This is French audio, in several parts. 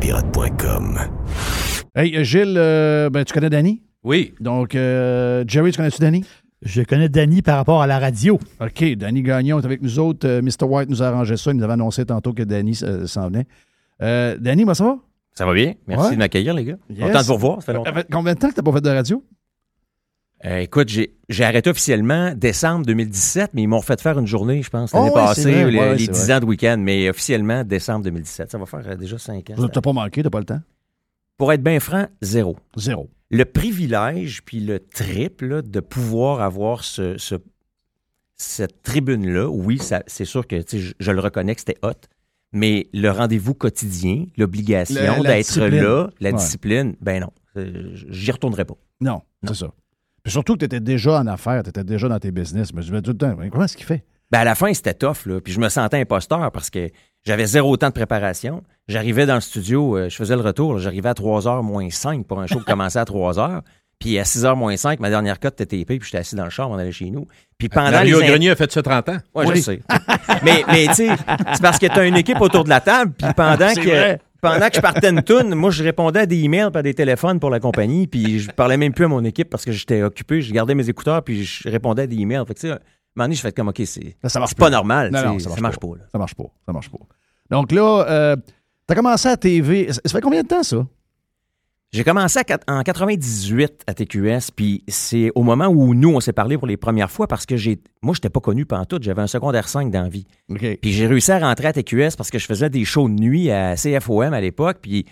radiopirate.com. Hey, euh, Gilles, euh, ben, tu connais Danny? Oui. Donc, euh, Jerry, tu connais-tu Danny? Je connais Danny par rapport à la radio. OK, Danny Gagnon est avec nous autres. Euh, Mr. White nous a arrangé ça. Il nous avait annoncé tantôt que Danny euh, s'en venait. Euh, Danny, moi, ça va? Ça va bien. Merci Ouais. de m'accueillir, les gars. Yes. Content de vous revoir. Ça fait longtemps. Combien de temps que tu n'as pas fait de radio? Euh, écoute, j'ai arrêté officiellement décembre 2017, mais ils m'ont refait faire une journée, je pense, l'année Oh, ouais, passée, les, Ouais, les c'est 10 vrai. ans de week-end, mais officiellement décembre 2017. Ça va faire euh, déjà 5 ans. Tu n'as pas manqué, tu n'as pas le temps? Pour être bien franc, zéro. Zéro. Le privilège puis le trip là, de pouvoir avoir ce, ce- cette tribune-là, oui, c'est sûr que je, je le reconnais que c'était hot, mais le rendez-vous quotidien, l'obligation d'être là, la Ouais. discipline, ben non, euh, j'y retournerai pas. Non, Non. c'est ça. Puis surtout que tu étais déjà en affaires, tu étais déjà dans tes business. Mais je me dis tout le temps, mais comment est-ce qu'il fait? Ben à la fin, c'était tough, là. Puis je me sentais imposteur parce que j'avais zéro temps de préparation. J'arrivais dans le studio, euh, je faisais le retour, j'arrivais à 3h moins 5 pour un show qui commençait à 3h. Puis à 6h moins 5, ma dernière cote était TP, puis j'étais assis dans le char, on allait chez nous. Puis pendant Mario les in- Grenier a fait ça 30 ans. Ouais, Oui. je sais. mais mais tu sais, c'est parce que tu as une équipe autour de la table, puis pendant C'est que vrai. Pendant que je partais une toune, moi je répondais à des emails par des téléphones pour la compagnie, puis je parlais même plus à mon équipe parce que j'étais occupé, je gardais mes écouteurs puis je répondais à des emails. Fait que tu sais, un moment donné, je fais comme OK, c'est ça marche pas normal, Non, non, ça ça marche pas. pas. là. Ça marche pas. Ça marche pas. Donc là, euh, tu as commencé à TV. Ça fait combien de temps, ça? J'ai commencé à en 98 à TQS, puis c'est au moment où nous, on s'est parlé pour les premières fois parce que j'ai moi, je n'étais pas connu pantoute, j'avais un secondaire 5 dans la vie. Puis j'ai réussi à rentrer à TQS parce que je faisais des shows de nuit à CFOM à l'époque, puis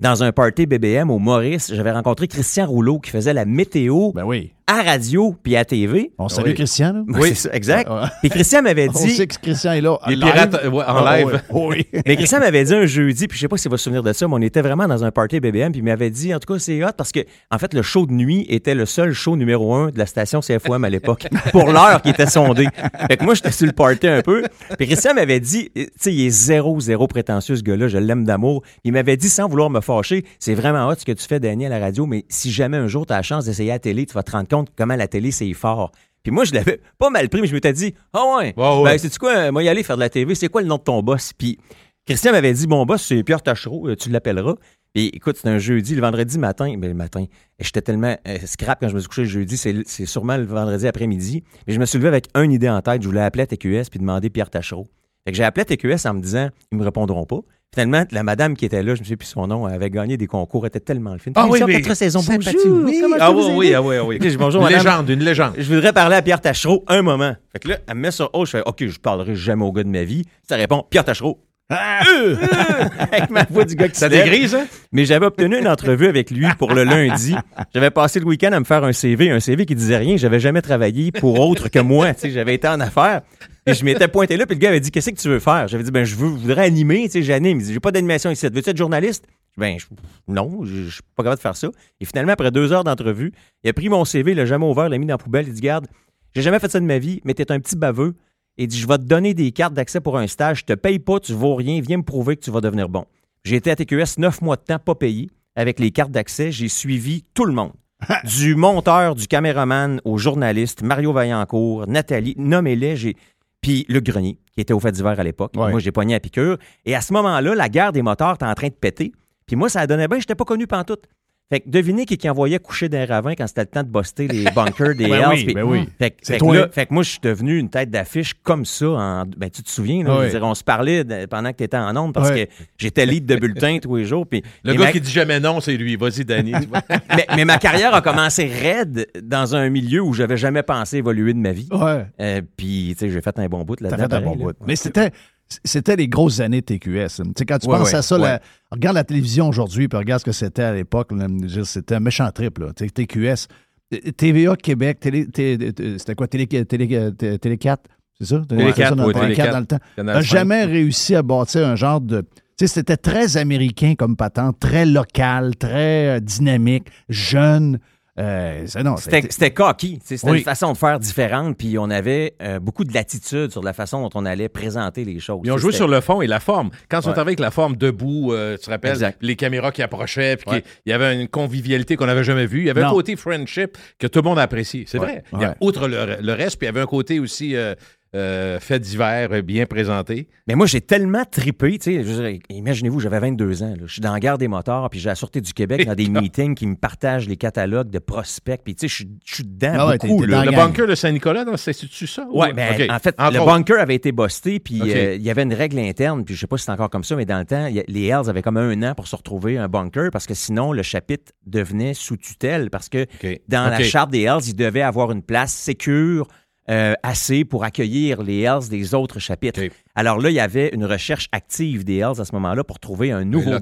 dans un party BBM au Maurice, j'avais rencontré Christian Rouleau qui faisait la météo Ben oui. À radio puis à TV. On salue Oui. Christian, là. Oui, ça, exact. Puis Christian m'avait On dit sait que Christian est là. Les pirates ouais, en Ah, live. Oui. Mais Christian m'avait dit un jeudi, puis je sais pas s'il va se souvenir de ça, mais on était vraiment dans un party BBM, puis il m'avait dit, en tout cas, c'est hot parce que, en fait, le show de nuit était le seul show numéro un de la station CFOM à l'époque, pour l'heure qui était sondée. Fait que moi, j'étais sur le party un peu. Puis Christian m'avait dit, tu sais, il est zéro, zéro prétentieux, ce gars-là, je l'aime d'amour. Il m'avait dit, sans vouloir me fâcher, c'est vraiment hot ce que tu fais, Danny, à la radio, mais si jamais un jour tu as la chance d'essayer à la télé, tu vas te rendre compte comment la télé, c'est fort. Puis moi, je l'avais pas mal pris, mais je m'étais dit, ah ouais, Ouais, ouais. ben, c'est-tu quoi, euh, moi, y aller faire de la TV, c'est quoi le nom de ton boss? Puis Christian m'avait dit, mon boss, c'est Pierre Tachereau, euh, tu l'appelleras. Puis écoute, c'était un jeudi, le vendredi matin, mais le matin, j'étais tellement euh, scrap quand je me suis couché le jeudi, c'est c'est sûrement le vendredi après-midi. Mais je me suis levé avec une idée en tête, je voulais appeler à TQS puis demander Pierre Tachereau. Fait que j'ai appelé TQS en me disant, ils me répondront pas. Finalement, la madame qui était là, je me souviens plus son nom, elle avait gagné des concours, était tellement le film. Ah oui, oui. quatre saisons, Sympathique. bonjour, Oui. Ah oui, oui, ah oui, oui. Je dis, bonjour, Une madame. légende, une légende. Je voudrais parler à Pierre Tachereau un moment. Fait que là, elle me met sur haut, je fais OK, je parlerai jamais au gars de ma vie. Ça répond Pierre Tachereau. Euh, avec ma voix du gars qui Ça dégrise, hein? Mais j'avais obtenu une entrevue avec lui pour le lundi. J'avais passé le week-end à me faire un CV, un CV qui disait rien. J'avais jamais travaillé pour autre que moi. Tu sais, j'avais été en affaires. Et je m'étais pointé là, puis le gars avait dit Qu'est-ce que tu veux faire? J'avais dit Ben, je veux, je voudrais animer. Tu sais, j'anime. Il dit J'ai pas d'animation ici. Veux-tu être journaliste? Ben, je- non, je je suis pas capable de faire ça. Et finalement, après deux heures d'entrevue, il a pris mon CV, il l'a jamais ouvert, il l'a mis dans la poubelle. Il dit Garde, j'ai jamais fait ça de ma vie, mais t'es un petit baveux. Il dit Je vais te donner des cartes d'accès pour un stage. Je te paye pas, tu vaux rien. Viens me prouver que tu vas devenir bon. J'ai été à TQS neuf mois de temps, pas payé. Avec les cartes d'accès, j'ai suivi tout le monde. du monteur, du caméraman, au journaliste, Mario Vaillancourt, Nathalie, nommez-les. J'ai... Puis Luc Grenier, qui était au fait d'hiver à l'époque. Ouais. Moi, j'ai pogné à piqûre. Et à ce moment-là, la guerre des moteurs était en train de péter. Puis moi, ça donnait bien, j'étais pas connu pantoute. Fait que devinez qui, qui envoyait coucher d'un ravin quand c'était le temps de buster les bunkers des Ben Hells. oui, ben oui. Fait, fait que toi. là- fait que moi, je suis devenu une tête d'affiche comme ça. En, ben, tu te souviens, là, Oui. dire, on se parlait de- pendant que tu étais en onde parce Oui. que j'étais lead de bulletin tous les jours. Puis, Le mais gars ma- qui dit jamais non, c'est lui. Vas-y, Danny. tu vois. mais, mais ma carrière a commencé raide dans un milieu où j'avais jamais pensé évoluer de ma vie. Ouais. Euh, puis, tu sais, j'ai fait un bon bout T'as là-dedans. fait un bon là. bout. Mais c'était, c'était les grosses années de TQS. Tu sais, quand tu Ouais, penses ouais, à ça, ouais. la- regarde la télévision aujourd'hui, puis regarde ce que c'était à l'époque. C'était un méchant trip, là. TQS. TVA Québec, télé, c'était quoi, Télé, télé, té- Télé 4, c'est ça? Télé Ouais, 4, ça, dans, ouais, Télé Télé 4 4. dans le temps. N'a 5. jamais réussi à bâtir un genre de... Tu sais, c'était très américain comme patente, très local, très euh, dynamique, jeune. Euh, C'était c'était cocky. tu sais, C'était Oui. une façon de faire différente. Puis on avait euh, beaucoup de latitude sur la façon dont on allait présenter les choses. Ils ont joué sur le fond et la forme. Quand ils sont Ouais. arrivés avec la forme debout, euh, tu te rappelles, Exact. les caméras qui approchaient, puis Ouais. il y avait une convivialité qu'on n'avait jamais vue. Il y avait Non. un côté friendship que tout le monde a apprécié. C'est Ouais. vrai. Il y a- Ouais. outre le, le reste, puis il y avait un côté aussi euh, faits divers euh, bien présentés. Mais moi, j'ai tellement tripé, tu sais, imaginez-vous, j'avais 22 ans, je suis dans la gare des moteurs, puis j'ai la Sûreté du Québec dans des meetings qui me partagent les catalogues de prospects, puis tu sais, je suis- dedans Ah ouais, beaucoup, dans Le bunker de Saint-Nicolas, dans- c'est-tu ça? Ouais, Ou- ben, OK. en fait, Entre le autres. bunker avait été busté, puis euh, il y avait une règle interne, puis je sais pas si c'est encore comme ça, mais dans le temps, a- les Hells avaient comme un an pour se retrouver un bunker, parce que sinon, le chapitre devenait sous tutelle, parce que dans la charte des Hells, il devait avoir une place sécure euh, assez pour accueillir les Hells des autres chapitres. Alors là, il y avait une recherche active des Hells à ce moment-là pour trouver un nouveau.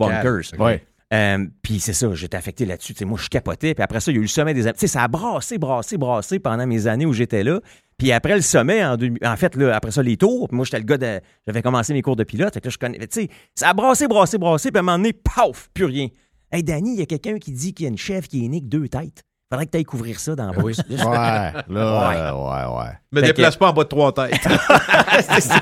Ouais. Euh, puis c'est ça, j'étais affecté là-dessus. Moi, je capotais. Puis après ça, il y a eu le sommet des... Tu sais, ça a brassé, brassé, brassé pendant mes années où j'étais là. Puis après le sommet, en, deux- en fait, là, après ça, les tours. Puis moi, j'étais le gars de... J'avais commencé mes cours de pilote. Fait que là, je connais... Tu sais, ça a brassé, brassé, brassé. Puis à un moment donné, paf, plus rien. Hey, Danny, il y a quelqu'un qui dit qu'il y a une chef qui est née avec deux têtes. Faudrait que tu ailles couvrir ça dans la bourse. Ouais, là, euh, ouais, ouais. Me Fait déplace pas en bas de trois têtes. C'est ça.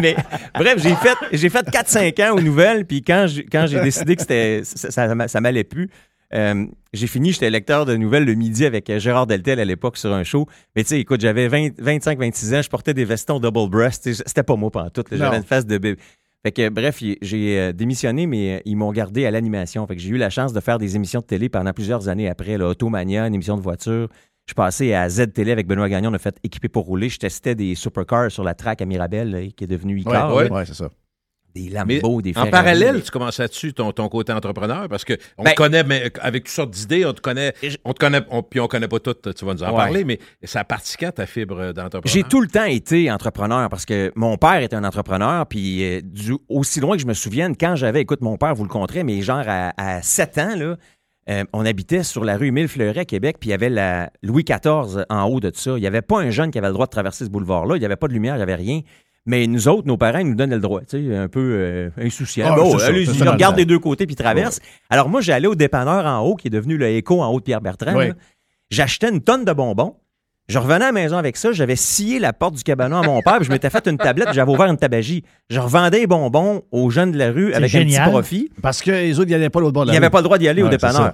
Mais bref, j'ai fait, j'ai fait 4-5 ans aux nouvelles, puis quand j'ai, quand j'ai décidé que c'était, ça, ça, ça m'allait plus, euh, j'ai fini, j'étais lecteur de nouvelles le midi avec euh, Gérard Deltel à l'époque sur un show. Mais tu sais, écoute, j'avais 20 25-26 ans, je portais des vestons double breast. C'était pas moi pendant tout. J'avais une face de bébé. Fait que bref, j'ai euh, démissionné, mais euh, ils m'ont gardé à l'animation. Fait que j'ai eu la chance de faire des émissions de télé pendant plusieurs années après, là, Automania, une émission de voiture. Je suis passé à Z Télé avec Benoît Gagnon, on a fait équiper pour rouler. Je testais des supercars sur la track à Mirabel, là, qui est devenu Ouais, Icar. ouais, c'est ça. Des Lambeaux, des en Ferrari. parallèle, tu commences là-dessus ton, ton côté entrepreneur parce que on Ben- te connaît mais avec toutes sortes d'idées, on te connaît, on te connaît, on- puis on connaît pas toutes, tu vas nous en Ouais. parler, mais ça a parti quand ta fibre d'entrepreneur? J'ai tout le temps été entrepreneur parce que mon père était un entrepreneur. Puis euh, du- aussi loin que je me souvienne, quand j'avais, écoute, mon père vous le conterait, mais genre à, à 7 ans, là, euh, on habitait sur la rue Émile Fleuret à Québec, puis il y avait la Louis XIV en haut de ça. Il n'y avait pas un jeune qui avait le droit de traverser ce boulevard-là. Il n'y avait pas de lumière, il n'y avait rien. Mais nous autres, nos parents, ils nous donnaient le droit, tu sais, un peu euh, insouciants. Ah, Bon, ça, ils ça regardent des deux côtés puis ils traversent. Alors moi, j'allais au dépanneur en haut, qui est devenu le Écho en haut de Pierre-Bertrand. Oui. là. J'achetais une tonne de bonbons. Je revenais à la maison avec ça, j'avais scié la porte du cabanon à mon père, puis je m'étais fait une tablette, j'avais ouvert une tabagie. Je revendais les bonbons aux jeunes de la rue avec un génial. petit profit. Parce que les autres, ils n'allaient pas l'autre bord de Il la avait rue. pas le droit d'y aller au Ouais, dépanneur.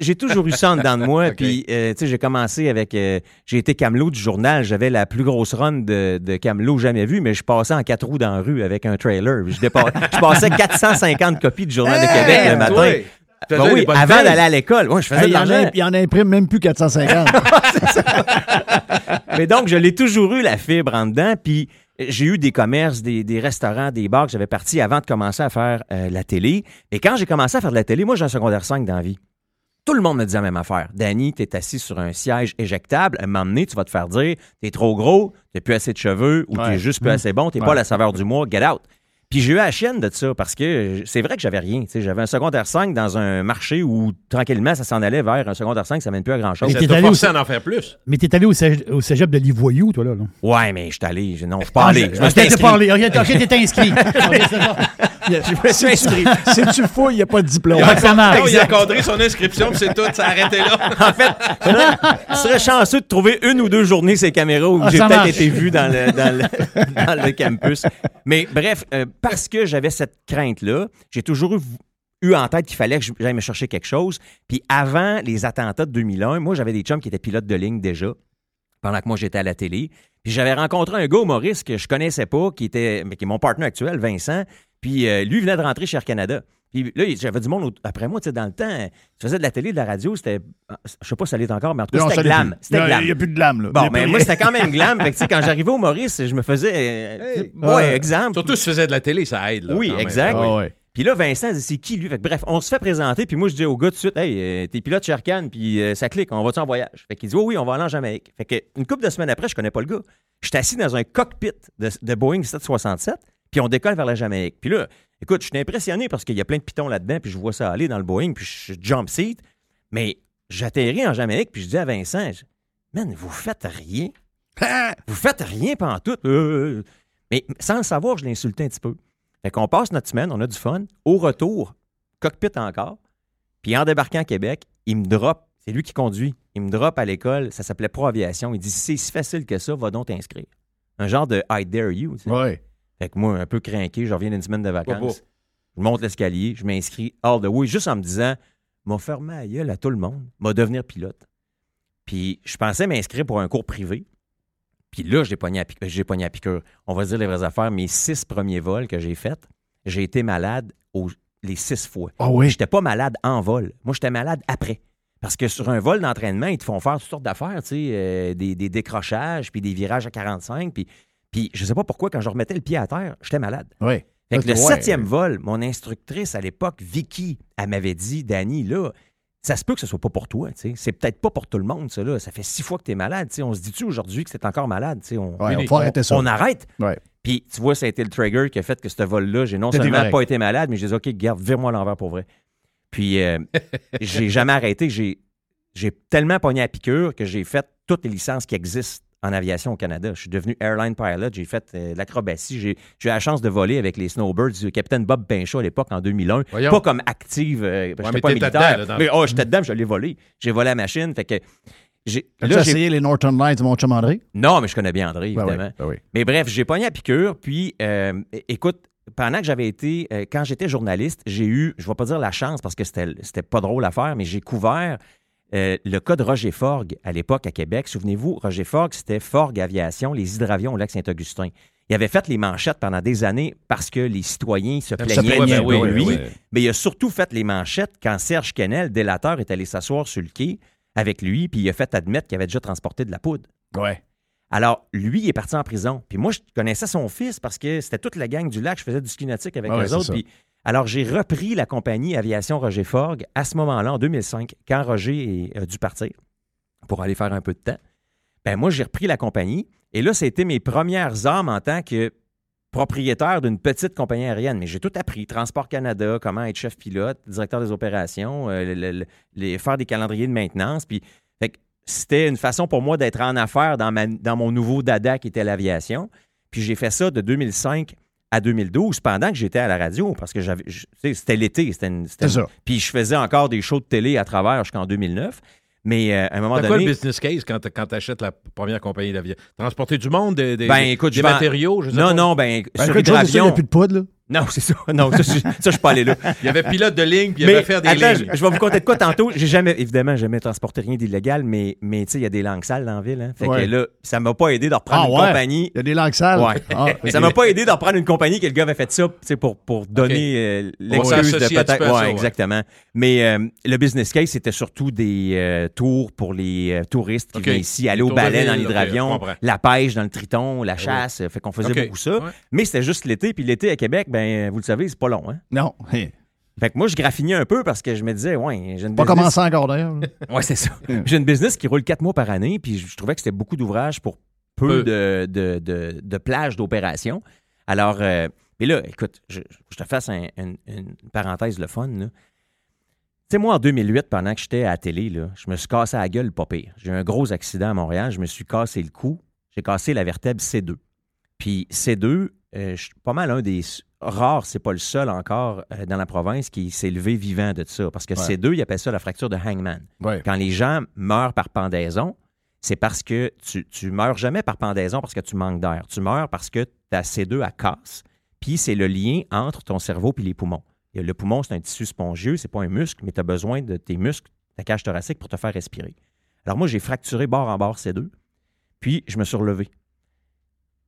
j'ai toujours eu ça en dedans de moi. Puis, euh, tu sais, j'ai commencé avec. euh, j'ai été camelot du journal. J'avais la plus grosse run de, de camelot jamais vue, mais je passais en quatre roues dans la rue avec un trailer. Je, passais 450 copies du Journal de Québec le matin. Ouais. Ben oui, avant d'aller à l'école. Moi, je faisais Hey, de l'argent. il en imprime même plus 450. Mais donc, je l'ai toujours eu, la fibre en dedans. Puis, j'ai eu des commerces, des, des restaurants, des bars que j'avais partis avant de commencer à faire euh, la télé. Et quand j'ai commencé à faire de la télé, moi, j'ai un secondaire 5 dans la vie. Tout le monde me disait la même affaire. Danny, t'es assis sur un siège éjectable. À un moment donné, tu vas te faire dire t'es trop gros, t'as plus assez de cheveux ou Ouais. t'es juste plus assez bon, t'es pas Ouais. la saveur du mois, get out. Puis j'ai eu la chienne de ça parce que c'est vrai que j'avais rien. tu sais, J'avais un secondaire 5 dans un marché où tranquillement ça s'en allait vers un secondaire 5, ça mène plus à grand chose. Mais t'es allé forcé au- à en faire plus. Mais t'es allé au, cég- au cégep de Livoyou, toi, là. là. Ouais, mais je suis allé. je- Non, je suis pas allé. Je me suis pas allé. Ok, t'étais inscrit. Je me suis inscrit. si tu il n'y a pas de diplôme. Il a cadré son inscription, puis c'est tout, ça a arrêté là. En fait, je serais chanceux de trouver une ou deux journées ces caméras où Ah, j'ai peut-être été vu dans le, dans le, dans le campus. Mais bref, euh, parce que j'avais cette crainte-là, j'ai toujours eu, eu en tête qu'il fallait que j'aille me chercher quelque chose. Puis avant les attentats de 2001, moi, j'avais des chums qui étaient pilotes de ligne déjà, pendant que moi, j'étais à la télé. Puis j'avais rencontré un gars humoriste que je connaissais pas, qui était mais qui est mon partenaire actuel, Vincent. Puis euh, lui venait de rentrer chez Air Canada. Puis là, j'avais du monde après moi, tu sais, dans le temps, tu faisais de la télé, de la radio, c'était. Je sais pas si ça l'est encore, mais en tout cas, c'était glam. C'était glam. Il n'y a plus de glam, là. Bon, mais plus moi, c'était quand même glam. Fait que, tu sais, quand j'arrivais au Maurice, je me faisais. euh, Hey. ouais, Ouais. exemple. Surtout si tu faisais de la télé, ça aide. Là, Oui, exact. Ah ouais. Puis là, Vincent dit c'est qui lui? Fait que, bref, on se fait présenter, puis moi je dis au gars tout de suite, hey, euh, t'es pilote Cannes, puis euh, ça clique, on va-tu en voyage? Fait qu'il dit, oui, oui, on va aller en Jamaïque. Fait que une couple de semaines après, je connais pas le gars. J'étais assis dans un cockpit de, de Boeing 767, puis on décolle vers la Jamaïque. Puis là, écoute, je suis impressionné parce qu'il y a plein de pitons là-dedans, puis je vois ça aller dans le Boeing, puis je jump seat. Mais j'atterris en Jamaïque, puis je dis à Vincent, je- man, vous faites rien. Vous faites rien pendant tout. Euh, mais sans le savoir, je l'insultais un petit peu. Fait qu'on passe notre semaine, on a du fun. Au retour, cockpit encore. Puis en débarquant à Québec, il me drop. C'est lui qui conduit. Il me drop à l'école. Ça s'appelait Pro Aviation. Il dit c'est si facile que ça, va donc t'inscrire. Un genre de I dare you. tu sais. Ouais. Fait que moi, un peu craqué, je reviens d'une semaine de vacances. Je monte l'escalier, je m'inscris all the way, juste en me disant m'a fermé la gueule à tout le monde, m'a devenir pilote. Puis je pensais m'inscrire pour un cours privé. Puis là, j'ai pogné, à pic- j'ai pogné à piqûre. On va se dire les vraies affaires. Mes six premiers vols que j'ai faits, j'ai été malade les six fois. Ah oui? J'étais pas malade en vol. Moi, j'étais malade après. Parce que sur un vol d'entraînement, ils te font faire toutes sortes d'affaires, tu sais, euh, des, des décrochages, puis des virages à 45. Puis, puis je sais pas pourquoi, quand je remettais le pied à terre, j'étais malade. Oui. Fait que le Ouais. septième vol, mon instructrice à l'époque, Vicky, elle m'avait dit, Danny, là, ça se peut que ce soit pas pour toi, tu sais. C'est peut-être pas pour tout le monde, ça, là. Ça fait six fois que tu es malade, tu sais. On se dit-tu aujourd'hui que c'est encore malade, tu sais? On, Ouais, Fini. faut arrêter ça. on arrête. Ouais. Puis, tu vois, ça a été le trigger qui a fait que ce vol-là, j'ai non seulement pas été malade, mais j'ai dit, OK, garde, vire-moi l'envers pour vrai. Puis, euh, j'ai jamais arrêté. J'ai, j'ai tellement pogné à piqûre que j'ai fait toutes les licences qui existent en aviation au Canada. Je suis devenu airline pilot. J'ai fait euh, l'acrobatie. J'ai, j'ai eu la chance de voler avec les Snowbirds du capitaine Bob Pinchot à l'époque en 2001. Voyons. Pas comme active. euh, mais j'étais pas militaire. dedans, là, dans- mais oh, j'étais dedans, je l'ai volé. J'ai volé la machine. Fait que. J'ai, As-tu là, j'ai- essayé les Northern Lights de mon chum André? non, mais je connais bien André, Ben oui, évidemment. ben oui. Mais bref, j'ai pogné à piqûre. Puis, euh, écoute, pendant que j'avais été, euh, quand j'étais journaliste, j'ai eu, je ne vais pas dire la chance parce que c'était c'était pas drôle à faire, mais j'ai couvert euh, le cas de Roger Forgue à l'époque à Québec. Souvenez-vous, Roger Forgue, c'était Forgue Aviation, les hydravions au lac Saint-Augustin. Il avait fait les manchettes pendant des années parce que les citoyens se plaignaient de ben oui, lui. oui. Mais il a surtout fait les manchettes quand Serge Kennel, délateur, est allé s'asseoir sur le quai avec lui, puis il a fait admettre qu'il avait déjà transporté de la poudre. Ouais. Alors, lui, il est parti en prison. Puis moi, je connaissais son fils parce que c'était toute la gang du lac. Je faisais du ski nautique avec Ah eux c'est autres. Puis, alors, j'ai repris la compagnie Aviation Roger Forgue à ce moment-là, en 2005, quand Roger a dû partir pour aller faire un peu de temps. Ben moi, j'ai repris la compagnie. Et là, c'était mes premières armes en tant que propriétaire d'une petite compagnie aérienne. Mais j'ai tout appris. Transport Canada, comment être chef pilote, directeur des opérations, euh, le- le- le- les, faire des calendriers de maintenance. Puis, c'était une façon pour moi d'être en affaires dans, dans mon nouveau dada qui était l'aviation. Puis j'ai fait ça de 2005 à 2012 pendant que j'étais à la radio parce que j'avais je- tu sais, c'était l'été c'était une- c'était C'est une- ça. puis je faisais encore des shows de télé à travers jusqu'en 2009 mais euh, à un moment T'as quoi le donné business case quand tu achètes la première compagnie d'avion? Transporter du monde, des, des- Ben, écoute, des je matériaux, je sais non pas. non ben Ben, sur écoute, il n'y a plus de poudre, là. Non c'est ça non ça, je- ça je suis pas allé là Il y avait pilote de ligne, puis il y mais avait faire des attends, lignes. je, je vais vous conter de quoi tantôt. J'ai jamais, évidemment, jamais transporté rien d'illégal, mais, mais tu sais, il y a des langues sales dans la ville. Hein. Fait Ouais. que là, ça m'a pas aidé de reprendre Ah une ouais? compagnie. Il y a des langues sales? Ouais. Ah, Ça m'a pas aidé de reprendre une compagnie que le gars avait fait ça tu sais, pour, pour donner euh, l'excuse de peut-être. Ouais, exactement. Mais euh, le business case, c'était surtout des euh, tours pour les euh, touristes qui Ok. venaient ici, aller au balai dans l'hydravion, la pêche dans le triton, la chasse. Fait qu'on faisait beaucoup ça. Mais c'était juste l'été. Puis l'été à Québec, ben vous le savez, c'est pas long. Hein? Non. Hey, Fait que moi, je graffinais un peu parce que je me disais, ouais, j'ai une Pas business- commencé encore d'ailleurs. Ouais, c'est ça. J'ai une business qui roule quatre mois par année, puis je trouvais que c'était beaucoup d'ouvrages pour peu Peu. de, de, de, de plages d'opération. Alors, euh, mais là, écoute, je, je te fasse un- une, une parenthèse le fun. Tu sais, moi, en 2008, pendant que j'étais à la télé, là, je me suis cassé la gueule, pas pire. J'ai eu un gros accident à Montréal, je me suis cassé le cou, j'ai cassé la vertèbre C2. Puis C2, euh, je suis pas mal un des rares, c'est pas le seul encore euh, dans la province qui s'est levé vivant de ça. Parce que Ouais. C2, ils appellent ça la fracture de hangman. Ouais. Quand les gens meurent par pendaison, c'est parce que tu, tu meurs jamais par pendaison parce que tu manques d'air. Tu meurs parce que ta C2 à casse. Puis c'est le lien entre ton cerveau et les poumons. Et le poumon, c'est un tissu spongieux, c'est pas un muscle, mais tu as besoin de tes muscles, ta cage thoracique pour te faire respirer. Alors moi, j'ai fracturé bord en bord C2, puis je me suis relevé.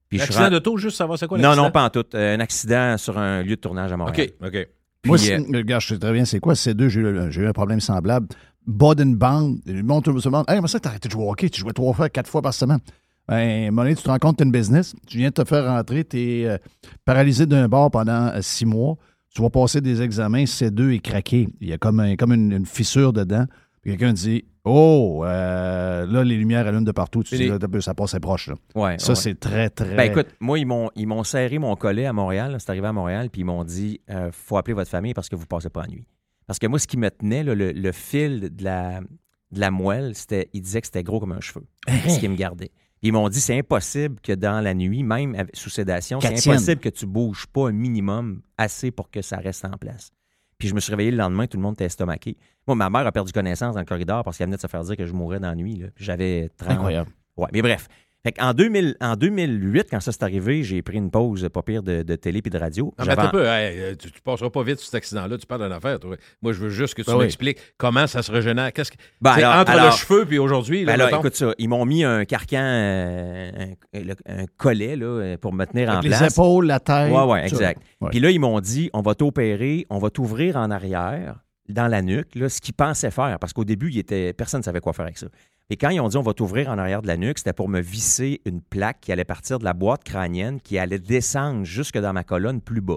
Puis Accident ren- d'auto, juste savoir c'est quoi Non, l'accident? non, pas en tout. Euh, un accident sur un lieu de tournage à Montréal. OK, OK. Puis, Moi, euh, regarde, je sais très bien c'est quoi. C'est deux, j'ai eu, j'ai eu un problème semblable. Boden Band, le monde tout le monde Hey, mais ça, t'as arrêté de jouer au hockey, tu jouais trois fois, quatre fois par semaine. Ben, à un moment donné, tu te rends compte que tu une business, tu viens de te faire rentrer, tu es paralysé d'un bord pendant euh, six mois, tu vas passer des examens, C2 est craqué. Il y a comme, un- comme une, une fissure dedans. Puis quelqu'un dit Oh, euh, là, les lumières allument de partout. Tu Fini. dis, ça passe proche. Là. ouais, Ça, ouais. c'est très, très. Ben écoute, moi, ils m'ont, ils m'ont serré mon collet à Montréal. C'est arrivé à Montréal, puis ils m'ont dit euh, faut appeler votre famille parce que vous passez pas la nuit. Parce que moi, ce qui me tenait, là, le, le fil de la, de la moelle, c'était, ils disaient que c'était gros comme un cheveu. ce qui me gardait. Ils m'ont dit c'est impossible que dans la nuit, même sous sédation, c'est impossible que tu bouges pas un minimum assez pour que ça reste en place. Puis je me suis réveillé le lendemain, tout le monde était estomaqué. Moi, ma mère a perdu connaissance dans le corridor parce qu'elle venait de se faire dire que je mourrais dans la nuit. J'avais 30, Incroyable. Ouais, mais bref. Fait 2000, en 2008, quand ça s'est arrivé, j'ai pris une pause pas pire de, de télé puis de radio. Non, mais un peu, hey, euh, tu, tu passeras pas vite sur cet accident-là, tu parles d'une affaire. toi. Moi, je veux juste que tu Ben oui. m'expliques comment ça se régénère. Qu'est-ce que, Ben alors- entre alors- le cheveu puis aujourd'hui, là, Ben mettons. écoute ça, ils m'ont mis un carcan, euh, un, le- un collet là, euh, pour me tenir en Avec les place. épaules, la tête. Ouais, ouais, ça. exact. Ouais. Puis là, ils m'ont dit, on va t'opérer, on va t'ouvrir en arrière, dans la nuque, là, ce qu'ils pensaient faire, parce qu'au début, il était, personne ne savait quoi faire avec ça. Et quand ils ont dit, on va t'ouvrir en arrière de la nuque, c'était pour me visser une plaque qui allait partir de la boîte crânienne, qui allait descendre jusque dans ma colonne plus bas.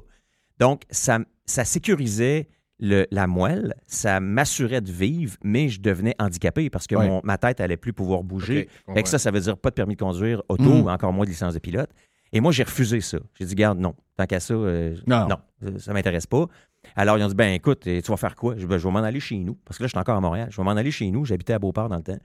Donc, ça, ça sécurisait le- la moelle, ça m'assurait de vivre, mais je devenais handicapé parce que mon- ma tête allait plus pouvoir bouger. Ok, je Fait que ça, ça veut dire pas de permis de conduire auto, Mm. encore moins de licence de pilote. Et moi, j'ai refusé ça. J'ai dit, garde, non, tant qu'à ça, euh, Non. non, ça m'intéresse pas. Alors, ils ont dit, ben écoute, tu vas faire quoi? Je, Ben, je vais m'en aller chez nous. Parce que là, je suis encore à Montréal. Je vais m'en aller chez nous. J'habitais à Beauport dans le temps.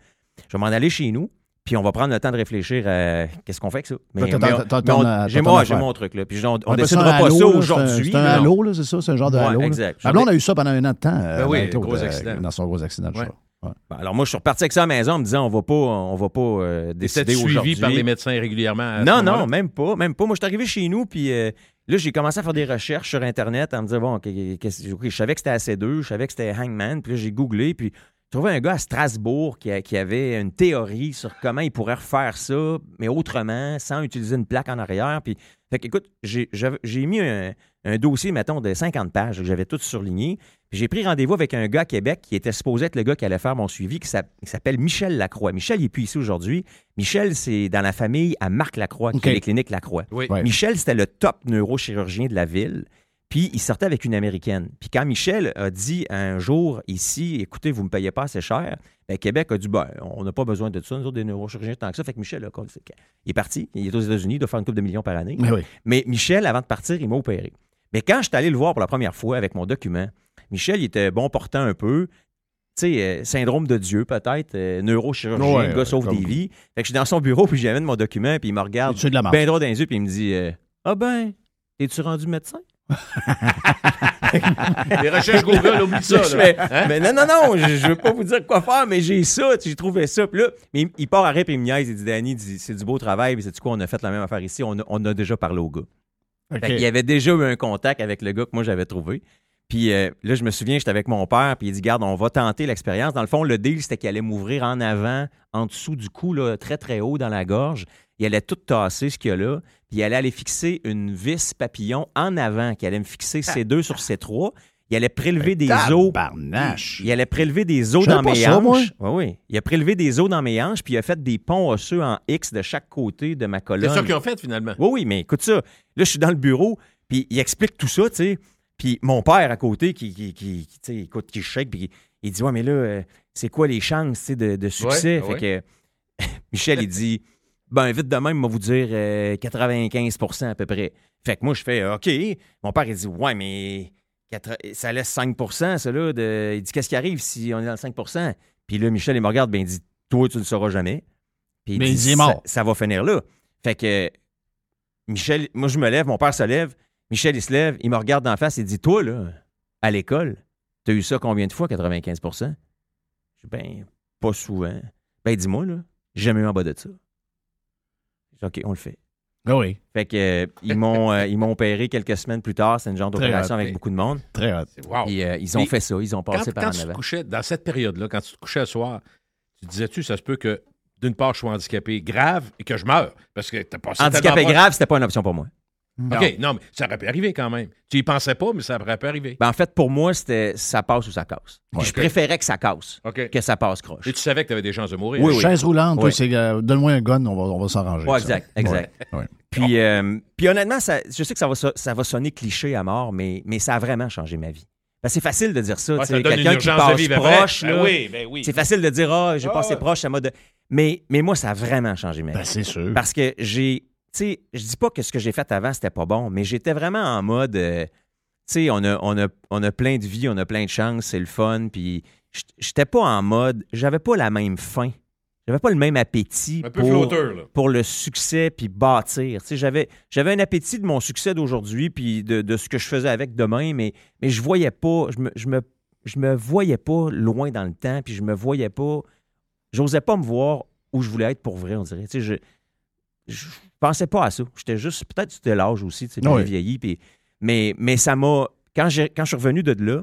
Je vais m'en aller chez nous. Puis on va prendre le temps de réfléchir à qu'est-ce qu'on fait avec ça. Mais, T'as- mais on- on- j'ai moi, j'ai mon truc. Là. Puis on, on décidera pas halo, ça là, c'est un- aujourd'hui. C'est un là. halo, là, c'est ça? C'est un genre de Ouais, halo. là. exact. Ma blonde a eu ça pendant un an de temps. euh, Ben oui, gros euh, accident. Dans son gros accident de Ouais. char. Ouais. Ben, alors moi, je suis reparti avec ça à la maison en me disant, on va pas, on va pas euh, décider aujourd'hui. suivi par les médecins régulièrement. Non, non, même pas, même pas. Moi, je suis arrivé chez nous, puis euh, là, j'ai commencé à faire des recherches sur Internet en me disant, bon, je savais que c'était AC2, je savais que c'était Hangman, puis là, j'ai googlé, puis trouvé un gars à Strasbourg qui, a- qui avait une théorie sur comment il pourrait refaire ça, mais autrement, sans utiliser une plaque en arrière. Puis, fait que, écoute, j'ai mis un, un dossier, mettons, de 50 pages, que j'avais tout surligné. Puis j'ai pris rendez-vous avec un gars à Québec qui était supposé être le gars qui allait faire mon suivi, qui s'app- qui s'appelle Michel Lacroix. Michel, il n'est plus ici aujourd'hui. Michel, c'est dans la famille à Marc Lacroix, qui a les cliniques Lacroix. Oui. Ouais. Michel, c'était le top neurochirurgien de la ville. Puis il sortait avec une Américaine. Puis quand Michel a dit un jour ici, écoutez, vous ne me payez pas assez cher, ben, Québec a dit, ben, on n'a pas besoin de ça, nous autres, des neurochirurgiens tant que ça. Fait que Michel, là, il est parti, il est aux États-Unis, il doit faire une couple de millions par année. Mais oui. Mais Michel, avant de partir, il m'a opéré. Mais quand je suis allé le voir pour la première fois avec mon document, Michel, il était bon portant un peu. Tu sais, euh, syndrome de Dieu, peut-être, euh, neurochirurgien, Ouais, le gars ouais, sauve des vies. Fait que je suis dans son bureau, puis j'amène mon document, puis il me regarde bien droit dans les yeux, puis il me dit euh, Ah ben, es-tu rendu médecin Les recherches Google, oublie ça. Je là. fais, Hein? Mais non, non, non, je, je veux pas vous dire quoi faire, mais j'ai ça, j'ai trouvé ça. Puis là, mais il, il part à rire, puis il me niaise, il dit Danny, il c'est du beau travail, puis c'est quoi, on a fait la même affaire ici, on a, on a déjà parlé au gars. Qu'il y avait déjà eu un contact avec le gars que moi j'avais trouvé. Puis euh, là, je me souviens, j'étais avec mon père, puis il dit Garde, on va tenter l'expérience. Dans le fond, le deal, c'était qu'il allait m'ouvrir en avant, en dessous du cou, là, très très haut dans la gorge. Il allait tout tasser ce qu'il y a là, puis il allait aller fixer une vis papillon en avant, qui allait me fixer C2 sur C3. Il allait prélever des os. Il allait prélever des os dans mes ça, hanches. Oui, oui. Il a prélevé des os dans mes hanches, puis il a fait des ponts osseux en X de chaque côté de ma colonne. C'est ça qu'ils ont fait, finalement. Oui, oui, mais écoute ça. Là, je suis dans le bureau, puis il explique tout ça, tu sais. Puis mon père à côté, qui, qui, qui, qui, tu sais, écoute, qui shake, puis il dit Ouais, mais là, euh, c'est quoi les chances tu sais, de, de succès? Ouais, Fait que Michel, il dit Ben, vite de même, moi vous dire euh, 95% à peu près. Fait que moi, je fais OK. Mon père, il dit Ouais, mais ça laisse 5% ça, là. De... Il dit Qu'est-ce qui arrive si on est dans le 5% Puis là, Michel, il me regarde, ben, il dit Toi, tu ne le sauras jamais. Puis Mais il dit, ça- mort. ça va finir là. Fait que Michel, moi, je me lève, mon père se lève. Michel, il se lève, il me regarde d'en face, il dit Toi, là, à l'école, t'as eu ça combien de fois, 95 Je dis Ben, pas souvent. Ben, dis-moi, là, j'ai jamais eu en bas de ça. OK, on le fait. Ah oui, Fait que, euh, ils m'ont euh, ils m'ont opéré quelques semaines plus tard. C'est une genre d'opération avec beaucoup de monde. très hot. Wow. Et euh, ils ont Et fait ça. Ils ont Quand, passé par quand en tu te avant. couchais, dans cette période-là, quand tu te couchais le soir, tu disais-tu, ça se peut que, d'une part, je sois handicapé grave et que je meure? Parce que t'as passé Handicapé tellement proche. grave, c'était pas une option pour moi. OK, non, mais ça aurait pu arriver quand même. Tu y pensais pas, mais ça aurait pu arriver. Ben, en fait, pour moi, c'était ça passe ou ça casse. Puis je préférais que ça casse que ça passe croche. Et tu savais que tu avais des chances de mourir. Oui, oui. Chaise roulante, Oui. c'est euh, donne-moi un gun, on va, on va s'arranger. Ouais, ça. exact, exact. Ouais, ouais. Puis, euh, puis honnêtement, ça- je sais que ça va, ça va sonner cliché à mort, mais, mais ça a vraiment changé ma vie. Ben, c'est facile de dire ça. Ça Quelqu'un qui passe vivre après. proche, Ben là, oui, ben oui. c'est facile de dire Ah, j'ai Ah, passé ouais. proche, ça m'a. de- Mais, mais moi, ça a vraiment changé ma vie. Ben, c'est sûr. Parce que j'ai. Tu sais, je dis pas que ce que j'ai fait avant, c'était pas bon, mais j'étais vraiment en mode. euh, tu sais, on a, on, a, on a plein de vie, on a plein de chances, c'est le fun. Puis j'étais pas en mode. J'avais pas la même faim. J'avais pas le même appétit Un peu pour, flotteur, pour le succès puis bâtir. Tu sais, j'avais, j'avais un appétit de mon succès d'aujourd'hui puis de, de ce que je faisais avec demain, mais, mais je voyais pas. Je me, je, me, je me voyais pas loin dans le temps puis je me voyais pas. J'osais pas me voir où je voulais être pour vrai, on dirait. Tu sais, je- je pensais pas à ça. J'étais juste, peut-être c'était l'âge aussi, tu sais, Oui. vieilli. puis- mais, mais ça m'a. Quand, quand je suis revenu de là,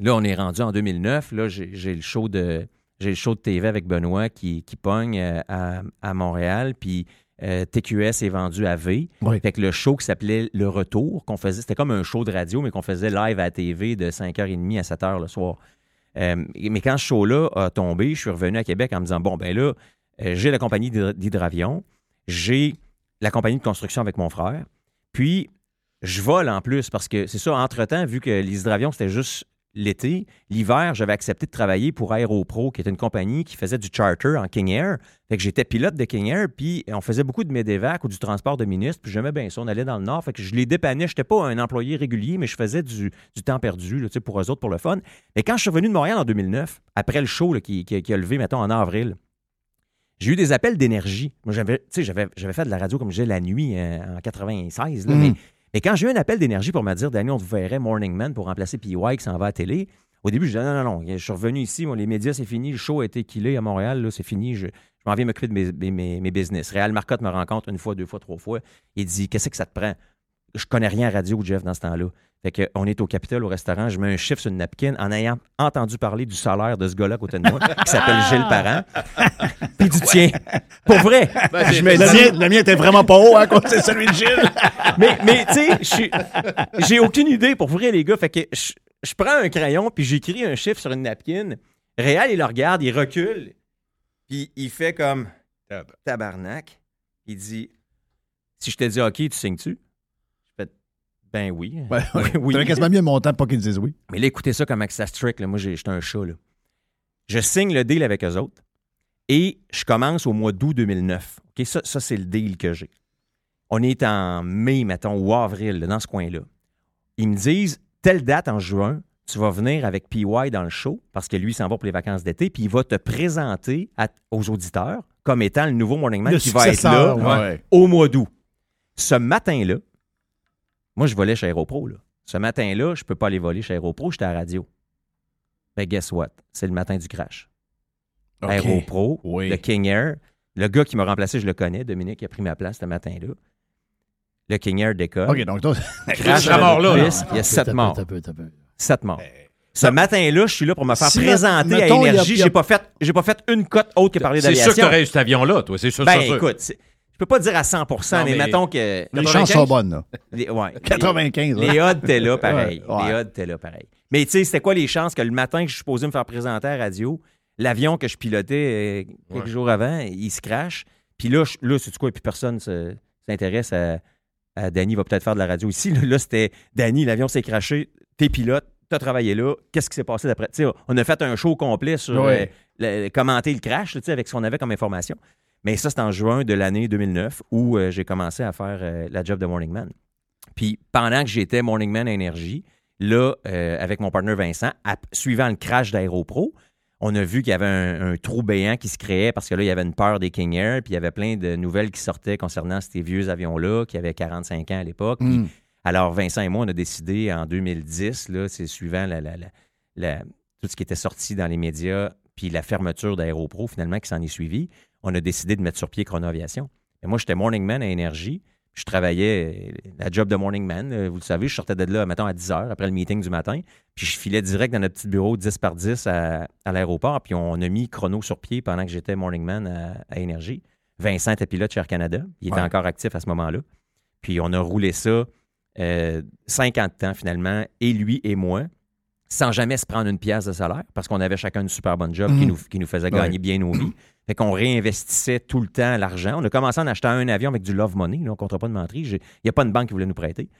là, on est rendu en 2009. Là, j'ai le show de. J'ai le show de TV avec Benoît qui, qui pogne euh, à, à Montréal, puis euh, TQS est vendu à V. Oui. Fait que le show qui s'appelait Le Retour, qu'on faisait, c'était comme un show de radio, mais qu'on faisait live à la TV de 5h30 à 7h le soir. Euh, mais quand ce show-là a tombé, je suis revenu à Québec en me disant, bon, ben là, euh, j'ai la compagnie d'hydra- d'hydravion, j'ai la compagnie de construction avec mon frère, puis je vole en plus, parce que c'est ça, entre-temps, vu que les hydravions, c'était juste l'été, l'hiver, j'avais accepté de travailler pour Aeropro, qui était une compagnie qui faisait du charter en King Air. Fait que j'étais pilote de King Air, puis on faisait beaucoup de médévac ou du transport de ministres, puis j'aimais bien ça. On allait dans le Nord, fait que je les dépannais. Je n'étais pas un employé régulier, mais je faisais du, temps perdu là, pour eux autres, pour le fun. Mais quand je suis revenu de Montréal en 2009, après le show qui- qui a levé, mettons, en avril, j'ai eu des appels d'énergie. Moi, j'avais, fait de la radio comme je disais la nuit euh, en 96. là, Mm. mais, mais quand j'ai eu un appel d'énergie pour me dire, Danny, on te verrait Morning Man pour remplacer PY qui s'en va à la télé, au début, je disais, non, non, non, je suis revenu ici, moi, les médias, c'est fini, le show a été killé à Montréal, là, c'est fini, je, je m'en viens m'occuper de mes, mes- mes, mes business. Réal Marcotte me rencontre une fois, deux fois, trois fois. Il dit, qu'est-ce que ça te prend? Je connais rien à radio, Jeff, dans ce temps-là. Fait que, on est au Capitole, au restaurant, je mets un chiffre sur une napkin en ayant entendu parler du salaire de ce gars-là à côté de moi, qui s'appelle Gilles Parent. Puis il dit, tiens, pour vrai, Ben, je c'est- me Le mien, le mien était vraiment pas haut, hein, quand c'est celui de Gilles. mais, mais tu sais, j'ai aucune idée pour vrai, les gars. Fait que je, je prends un crayon puis j'écris un chiffre sur une napkin. Réal, il le regarde, il recule, puis il fait comme tabarnak. Il dit Si je te dis OK, tu signes-tu? Ben oui. Ouais. oui. T'aurais quasiment mieux mon temps pour qu'ils disent oui. Mais là, écoutez ça comme ça strict. Là. Moi, j'étais un chat. Là. Je signe le deal avec eux autres et je commence au mois d'août 2009. OK, Ça, ça c'est le deal que j'ai. On est en mai, mettons, ou avril, là, dans ce coin-là. Ils me disent, telle date en juin, tu vas venir avec PY dans le show, parce que lui, il s'en va pour les vacances d'été, puis il va te présenter à- aux auditeurs comme étant le nouveau Morning Man Le qui va être là Ouais. au mois d'août. Ce matin-là, moi, je volais chez Aéropro. Là. Ce matin-là, je peux pas aller voler chez Aéropro, j'étais à la radio. Ben, guess what? C'est le matin du crash. OK. Aéropro, Oui. le King Air. Le gars qui m'a remplacé, je le connais, Dominique, il a pris ma place ce matin-là. Le King Air décolle. OK, donc toi, Crash seras mort là, Il y a sept morts. Sept morts. Ce matin-là, je suis là pour me faire Si, présenter mettons, à Énergie. a- J'ai pas fait, j'ai pas fait une cote autre que parler C'est d'aviation. sûr que tu aurais eu cet avion-là, toi. C'est sûr, Ben, c'est sûr. écoute, c'est- je peux pas dire à 100 Non, mais, mais- mettons que les chances sont bonnes, là. les, ouais, 95, là. les odds étaient là pareil. Ouais, ouais. Les odds étaient là pareil. Mais tu sais, c'était quoi les chances que le matin que je suis supposé me faire présenter à la radio, l'avion que je pilotais euh, quelques jours avant, il se crache. Puis là, je- là c'est quoi? Puis personne se- s'intéresse à, à Danny va peut-être faire de la radio ici. Là, là, c'était Danny, l'avion s'est craché, t'es pilote, t'as travaillé là, qu'est-ce qui s'est passé d'après? Tu sais, on a fait un show complet sur euh, le- commenter le crash, tu sais, avec ce qu'on avait comme information. Mais ça, c'est en juin de l'année 2009 où euh, j'ai commencé à faire euh, la job de Morning Man. Puis pendant que j'étais Morning Man Énergie, là, euh, avec mon partenaire Vincent, suivant le crash d'Aéropro, on a vu qu'il y avait un, un trou béant qui se créait parce que là, il y avait une peur des King Air, puis il y avait plein de nouvelles qui sortaient concernant ces vieux avions-là qui avaient 45 ans à l'époque. Mm. alors, Vincent et moi, on a décidé en 2010, là, c'est suivant la- la- la- la- tout ce qui était sorti dans les médias, puis la fermeture d'Aéropro, finalement, qui s'en est suivi, on a décidé de mettre sur pied Chronoaviation. Et moi, j'étais morning man à Énergie. Je travaillais euh, la job de morning man. euh, Vous le savez, je sortais de là, mettons, à 10 heures après le meeting du matin. Puis je filais direct dans notre petit bureau 10 par 10 à, à l'aéroport. Puis on a mis chrono sur pied pendant que j'étais morning man à, à Énergie. Vincent était pilote chez Air Canada. Il était Ouais. encore actif à ce moment-là. Puis on a roulé ça euh, 50 ans finalement, et lui et moi, sans jamais se prendre une pièce de salaire, parce qu'on avait chacun une super bonne job qui, Mhm. nous, qui nous faisait gagner Ouais. bien nos vies. Fait qu'on réinvestissait tout le temps l'argent. On a commencé en achetant un avion avec du love money, là, on ne comptera pas de menterie. Il n'y a pas une banque qui voulait nous prêter.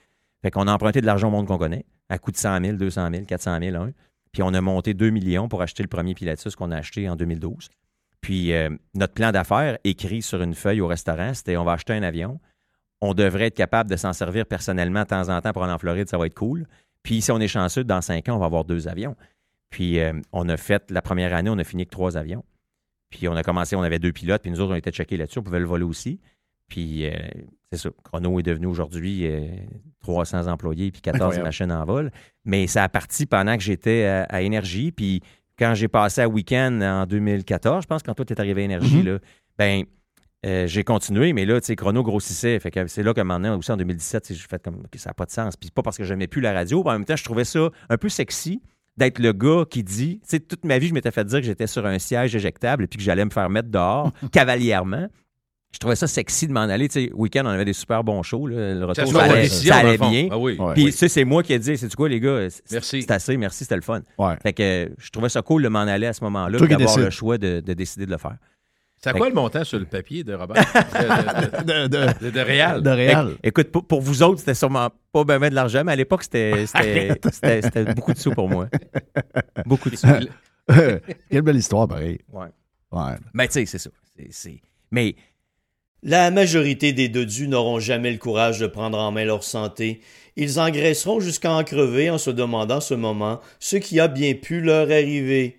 Fait qu'on a emprunté de l'argent au monde qu'on connaît, à coût de 100 000, 200 000, 400 000, un. Puis on a monté 2 millions pour acheter le premier Pilatus qu'on a acheté en 2012. Puis euh, notre plan d'affaires, écrit sur une feuille au restaurant, c'était on va acheter un avion. On devrait être capable de s'en servir personnellement de temps en temps pour aller en Floride, ça va être cool. Puis si on est chanceux, dans cinq ans, on va avoir deux avions. Puis euh, on a fait, la première année, on a fini avec trois avions. Puis on a commencé, on avait deux pilotes, puis nous autres, on était checkés là-dessus, on pouvait le voler aussi. Puis euh, c'est ça, Chrono est devenu aujourd'hui euh, 300 employés puis 14 Incroyable. machines en vol. Mais ça a parti pendant que j'étais à, à Énergie. Puis quand j'ai passé à Week-end en 2014, je pense, quand toi, tu es arrivé à Énergie, Mhm. là, ben euh, j'ai continué, mais là, tu sais, Chrono grossissait. Fait que c'est là que maintenant, aussi en 2017, tu sais, j'ai fait comme que ça n'a pas de sens. Puis pas parce que j'aimais plus la radio, mais en même temps, je trouvais ça un peu sexy d'être le gars qui dit, tu sais, toute ma vie, je m'étais fait dire que j'étais sur un siège éjectable et puis que j'allais me faire mettre dehors cavalièrement. Je trouvais ça sexy de m'en aller. Tu sais, week-end, on avait des super bons shows. là. Le Ça retour, ça la allait, décision, ça bien. Ah oui. Ouais. Puis, tu sais, c'est moi qui ai dit, c'est du quoi, les gars? C'est- Merci. C'est assez, merci, c'était le fun. Ouais. Fait que je trouvais ça cool de m'en aller à ce moment-là, d'avoir le choix de, de décider de le faire. C'est à quoi le montant sur le papier de Robert? de, de, De, de, de- de Réal. de Réal. Éc- Écoute, pour, pour vous autres, c'était sûrement pas ben, ben de l'argent, mais à l'époque, c'était c'était- c'était- c'était beaucoup de sous pour moi. Beaucoup de sous. Quelle belle histoire, pareil. Ouais. Ouais. Mais tu sais, c'est ça. C'est- c'est- Mais La majorité des dodus n'auront jamais le courage de prendre en main leur santé. Ils engraisseront jusqu'à en crever en se demandant ce moment ce qui a bien pu leur arriver.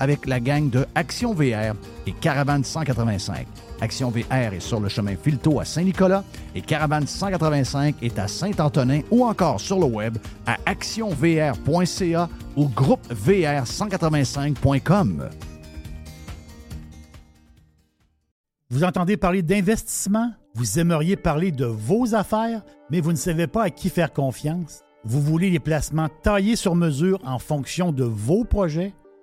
avec la gang de Action VR et Caravane 185. Action VR est sur le chemin Filto à Saint-Nicolas et Caravane 185 est à Saint-Antonin ou encore sur le web à actionvr.ca ou groupevr185.com. Vous entendez parler d'investissement? Vous aimeriez parler de vos affaires, mais vous ne savez pas à qui faire confiance? Vous voulez les placements taillés sur mesure en fonction de vos projets?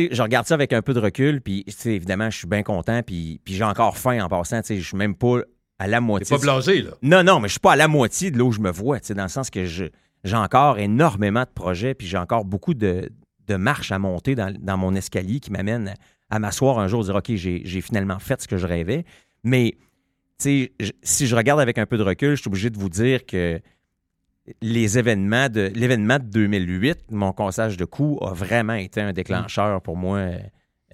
tu sais, je regarde ça avec un peu de recul, puis tu sais, évidemment, je suis bien content, puis, puis j'ai encore faim en passant. tu sais, Je suis même pas à la T'es moitié. pas de- blasé, là. Non, non, mais je suis pas à la moitié de là où je me vois, tu sais, dans le sens que je- j'ai encore énormément de projets, puis j'ai encore beaucoup de, de marches à monter dans, dans mon escalier qui m'amènent à, à m'asseoir un jour et dire OK, j'ai finalement fait ce que je rêvais. Mais tu sais, je- si je regarde avec un peu de recul, je suis obligé de vous dire que les événements de l'événement de 2008, mon cassage de cou a vraiment été un déclencheur pour moi euh,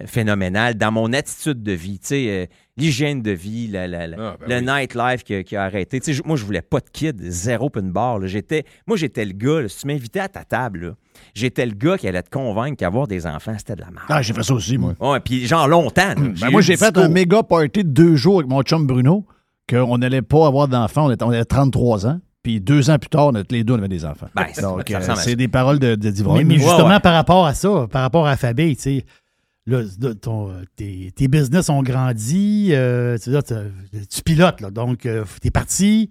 phénoménal dans mon attitude de vie, tu sais, euh, l'hygiène de vie, la, la- la- Ah, ben le oui. nightlife qui, a- qui a arrêté. Tu sais, je- moi, je voulais pas de kid, zéro pin bar. là. J'étais, moi, j'étais le gars, là, si tu m'invitais à ta table, j'étais le gars qui allait te convaincre qu'avoir des enfants, c'était de la merde. Ah, j'ai fait ça aussi, moi. Ouais, puis genre longtemps. là. Ben, moi, j'ai fait discours. un méga party de deux jours avec mon chum Bruno, qu'on n'allait pas avoir d'enfants. On était, on avait 33 ans. Puis deux ans plus tard, les deux, on avait des enfants. Ben, c'est- Donc, euh, c'est des paroles de, de. Mais, justement, ouais. par rapport à ça, par rapport à famille, tu sais, là, ton- tes, tes business ont grandi, euh, tu, sais, là, tu- tu pilotes, là, donc tu es parti.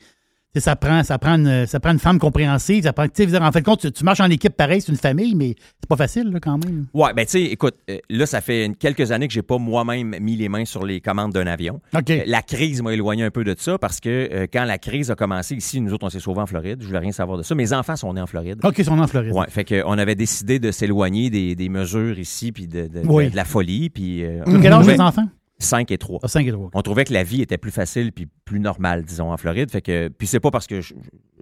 Ça prend, ça, prend une, ça prend une femme compréhensive. Ça prend, en fait, compte, tu, tu marches en équipe pareil, c'est une famille, mais c'est pas facile là, quand même. Ouais, ben tu sais, écoute, euh, là, ça fait quelques années que j'ai pas moi-même mis les mains sur les commandes d'un avion. OK. Euh, La crise m'a éloigné un peu de ça parce que euh, quand la crise a commencé ici, nous autres, on s'est sauvés en Floride. Je voulais rien savoir de ça. Mes enfants sont nés en Floride. OK, ils sont en Floride. Ouais, fait qu'on avait décidé de s'éloigner des, des mesures ici puis de, de- de- Oui. de la folie. Puis, Quel âge les enfants? 5 et 3. Ah, 5 et 3. On trouvait que la vie était plus facile puis plus normale, disons, en Floride. Fait que, puis c'est pas parce que je-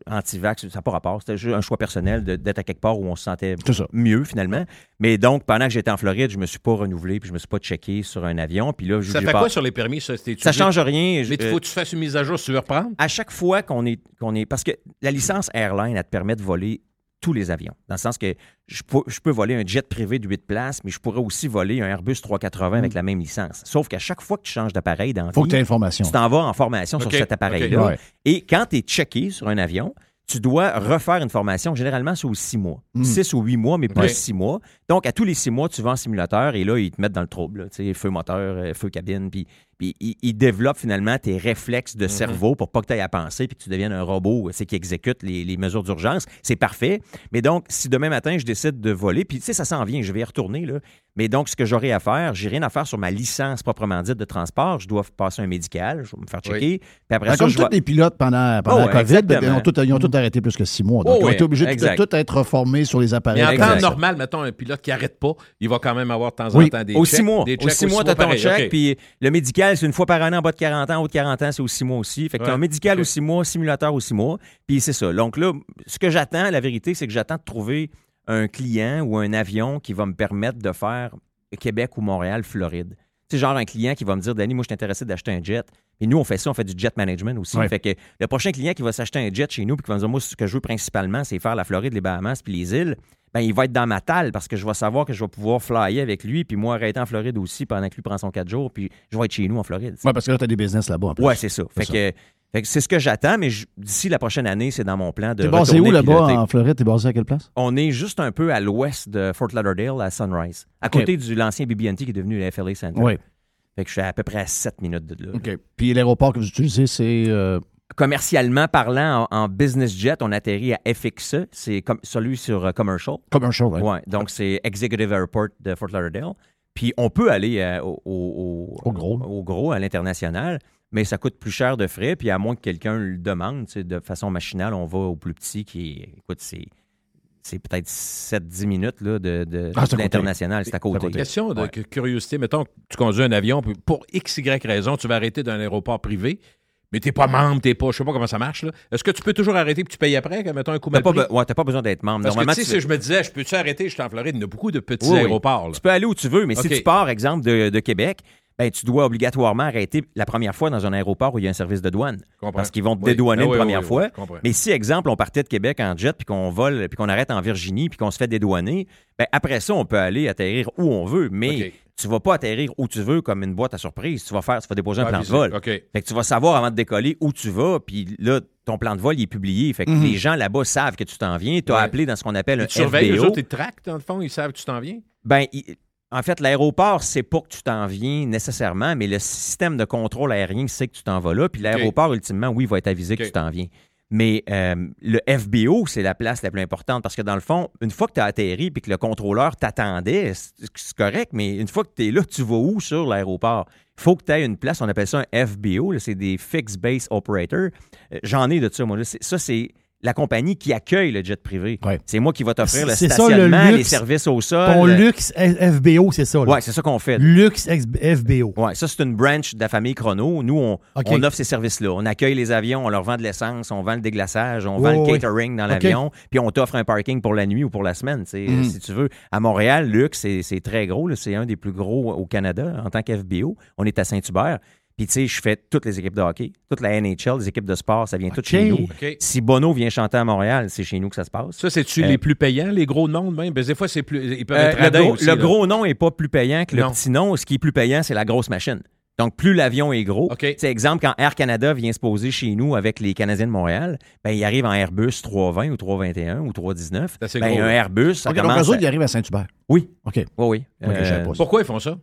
anti-vax, ça n'a pas rapport. C'était juste un choix personnel de- d'être à quelque part où on se sentait mieux, finalement. Mais donc, pendant que j'étais en Floride, je me suis pas renouvelé, puis je me suis pas checké sur un avion. Puis là, Ça j'ai fait pas- quoi sur les permis, ça? C'était- Ça change rien. Mais Je- il faut que tu fasses une mise à jour si tu veux reprendre? à chaque fois qu'on est, qu'on est. Parce que la licence airline, elle te permet de voler tous les avions. Dans le sens que je peux, je peux voler un jet privé de 8 places, mais je pourrais aussi voler un Airbus 380 avec la même licence. Sauf qu'à chaque fois que tu changes d'appareil dans Mm. Faut vie, tu aies l'information. tu t'en vas en formation sur cet appareil-là. Ouais. Et quand tu es checké sur un avion, tu dois refaire une formation. Généralement, c'est aux six mois. Mm. Six ou huit mois, mais Ouais. six mois. Donc, à tous les six mois, tu vas en simulateur et là, ils te mettent dans le trouble. là. Feu moteur, euh, feu cabine. Puis, puis ils, ils développent finalement tes réflexes de cerveau pour pas que tu ailles à penser puis que tu deviennes un robot c'est qui exécute les, les mesures d'urgence. C'est parfait. Mais donc, si demain matin, je décide de voler, puis tu sais, ça s'en vient, je vais y retourner. Là. Mais donc, ce que j'aurai à faire, j'ai rien à faire sur ma licence proprement dite de transport. Je dois passer un médical, je vais me faire checker. Puis après Ben, ça, comme je tous vais- les pilotes pendant, pendant Oh, la ouais, COVID, ils ont, tout, ils ont tout arrêté plus que six mois. Donc, Oh, ils ont ouais, été obligés de tout être formés sur les appareils. Mais en temps normal, mettons, un pilote qui n'arrête pas, il va quand même avoir de temps en Oui, temps des Au checks. six mois. Des Au six mois, tu as ton check. Puis le médical, c'est une fois par an en bas de 40 ans, en haut de 40 ans, c'est aux six mois aussi. Fait que tu as Ouais. un médical OK. aux six mois, simulateur aux six mois. Puis c'est ça. Donc là, ce que j'attends, la vérité, c'est que j'attends de trouver un client ou un avion qui va me permettre de faire Québec ou Montréal, Floride. C'est genre un client qui va me dire, Danny, moi, je suis intéressé d'acheter un jet. Et nous, on fait ça, on fait du jet management aussi. Ouais. Fait que le prochain client qui va s'acheter un jet chez nous, puis qui va me dire, moi, ce que je veux principalement, c'est faire la Floride, les Bahamas, puis les îles, ben, il va être dans ma talle parce que je vais savoir que je vais pouvoir flyer avec lui, puis moi, arrêter en Floride aussi pendant que lui prend son quatre jours, puis je vais être chez nous en Floride. Oui, parce que là, tu as des business là-bas. en plus. Ouais, c'est ça. Fait ça. que, fait que c'est ce que j'attends, mais d'ici la prochaine année, c'est dans mon plan de. T'es basé où là-bas en Floride? T'es basé à quelle place? On est juste un peu à l'ouest de Fort Lauderdale, à Sunrise, à côté du l'ancien BB&T qui est devenu le FLA Center. Oui. Fait que je suis à peu près à 7 minutes de là. OK. Puis l'aéroport que vous utilisez, c'est. euh, Commercialement parlant, en, en business jet, on atterrit à FXE, c'est celui sur euh, commercial. commercial, right? Ouais, donc c'est Executive Airport de Fort Lauderdale. Puis on peut aller euh, au, au- Au gros. au gros, à l'international, mais ça coûte plus cher de frais. Puis à moins que quelqu'un le demande, de façon machinale, on va au plus petit qui est, écoute, c'est, c'est peut-être 7-10 minutes là, de, de, Ah, c'est à côté. l'international. C'est à côté. Question de Ouais. curiosité. Mettons que tu conduis un avion, puis pour X, Y raison, tu vas arrêter dans un aéroport privé, mais tu n'es pas membre, tu n'es pas, je sais pas comment ça marche. là. Est-ce que tu peux toujours arrêter puis tu payes après, que, mettons un coup T'as mal pas, pris? be- ouais, t'as pas besoin d'être membre. Parce que Normalement, tu sais, tu- si je me disais, je peux-tu arrêter, je suis en Floride, il y en a beaucoup de petits Oui, oui. aéroports. là. Tu peux aller où tu veux, mais si tu pars, exemple, de, de Québec, ben, tu dois obligatoirement arrêter la première fois dans un aéroport où il y a un service de douane. Comprends. Parce qu'ils vont te Oui. dédouaner Ah une oui, première oui, fois. comprends. Mais si, exemple, on partait de Québec en jet, puis qu'on vole, puis qu'on arrête en Virginie, puis qu'on se fait dédouaner, ben, après ça, on peut aller atterrir où on veut. Mais OK. Tu vas pas atterrir où tu veux comme une boîte à surprise. Tu vas faire, tu vas déposer un plan de vol. Fait que tu vas savoir avant de décoller où tu vas, puis là, ton plan de vol il est publié. Fait que Mhm. les gens là-bas savent que tu t'en viens. Tu as Ouais. appelé dans ce qu'on appelle Ils un te surveillent, eux FBO. autres, traquent, dans le fond, ils savent que tu t'en viens? Ben, il- en fait, l'aéroport, c'est pas que tu t'en viens nécessairement, mais le système de contrôle aérien sait que tu t'en vas là. Puis l'aéroport, ultimement, oui, va être avisé que tu t'en viens. Mais euh, le FBO, c'est la place la plus importante parce que dans le fond, une fois que tu as atterri puis que le contrôleur t'attendait, c'est correct, mais une fois que tu es là, tu vas où sur l'aéroport? Il faut que tu aies une place, on appelle ça un FBO, c'est des Fixed Base Operator. Euh, J'en ai de ça, moi. Ça, c'est la compagnie qui accueille le jet privé. Ouais. C'est moi qui va t'offrir le C'est ça, le stationnement, les services au sol. Ton luxe FBO, c'est ça. Ouais, c'est ça qu'on fait. Luxe FBO. Ouais, ça, c'est une branch de la famille Chrono. Nous, on, offre ces services-là. On accueille les avions, on leur vend de l'essence, on vend le déglaçage, on vend le catering dans l'avion, puis on t'offre un parking pour la nuit ou pour la semaine, Mhm. si tu veux. À Montréal, Luxe, c'est très gros. C'est un des plus gros au Canada en tant qu'FBO. On est à Saint-Hubert. Puis, tu sais, je fais toutes les équipes de hockey, toute la NHL, les équipes de sport, ça vient tout chez nous. Si Bono vient chanter à Montréal, c'est chez nous que ça se passe. Ça, c'est-tu Euh, les plus payants, les gros noms même? Ben, des fois, c'est plus. Ils peuvent Euh, être le radins gros, aussi, le gros nom est pas plus payant que le Non. petit nom. Ce qui est plus payant, c'est la grosse machine. Donc, plus l'avion est gros. C'est exemple, quand Air Canada vient se poser chez nous avec les Canadiens de Montréal, ben, il arrive en Airbus 320 ou 321 ou 319. C'est assez Ben, gros, un. Airbus, ça OK, donc commence... eux à- ils arrivent à Saint-Hubert. Oui, OK. oui, oui. Ça. Pourquoi ils font ça?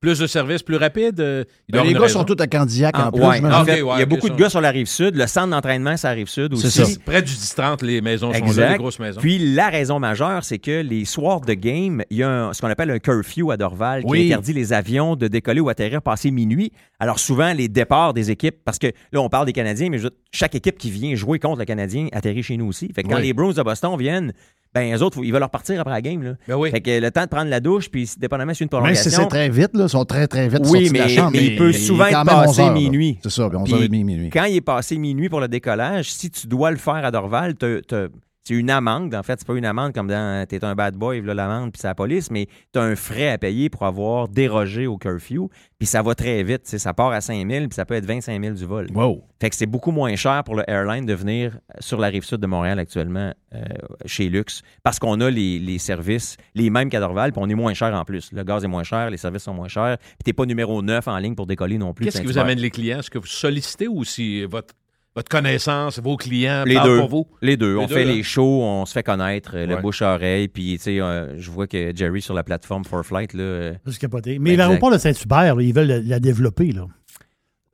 Plus de services plus rapides? euh, Ben, y les gars sont tous à Candiac Ah, en plus. ouais, en ouais, il y a beaucoup ça. de gars sur la rive sud. Le centre d'entraînement, c'est la rive sud aussi. Ça. Près du 10-30, les maisons sont là, les grosses maisons. Puis la raison majeure, c'est que les soirs de game, il y a un- ce qu'on appelle un curfew à Dorval Oui. qui interdit les avions de décoller ou atterrir passé minuit. Alors souvent, les départs des équipes, parce que là, on parle des Canadiens, mais chaque équipe qui vient jouer contre le Canadien atterrit chez nous aussi. Fait que quand Oui. les Bruins de Boston viennent, ben eux autres, ils veulent leur partir après la game. Là. Ben oui. Fait que le temps de prendre la douche, puis dépendamment si c'est une Même si c'est prolongation. très vite, là, ils sont très, très vite Oui, sortis de la mais- chambre. mais il peut souvent quand être passé 11 heures, là. minuit. C'est ça, puis Puis 11h30, minuit. Quand il est passé minuit pour le décollage, si tu dois le faire à Dorval, t'as- t'as- c'est une amende. En fait, c'est pas une amende comme dans T'es un bad boy, là, l'amende, puis c'est la police, mais tu as un frais à payer pour avoir dérogé au curfew. Puis ça va très vite. Ça part à 5 000, puis ça peut être 25 000 du vol. Wow. Fait que c'est beaucoup moins cher pour le airline de venir sur la rive sud de Montréal actuellement euh, chez Lux parce qu'on a les, les services, les mêmes qu'à Dorval, puis on est moins cher en plus. Le gaz est moins cher, les services sont moins chers, puis t'es pas numéro 9 en ligne pour décoller non plus. Qu'est-ce qui vous amène les clients? Est-ce que vous sollicitez ou si votre, votre connaissance, vos clients Les deux. pour vous? Les deux. Les on deux, fait là. les shows, on se fait connaître, euh, le Ouais. bouche à oreille, puis tu sais, euh, je vois que Jerry sur la plateforme For Flight, là, euh, capoté. Mais l'aéroport de Saint-Hubert, ils veulent la, la développer. Là.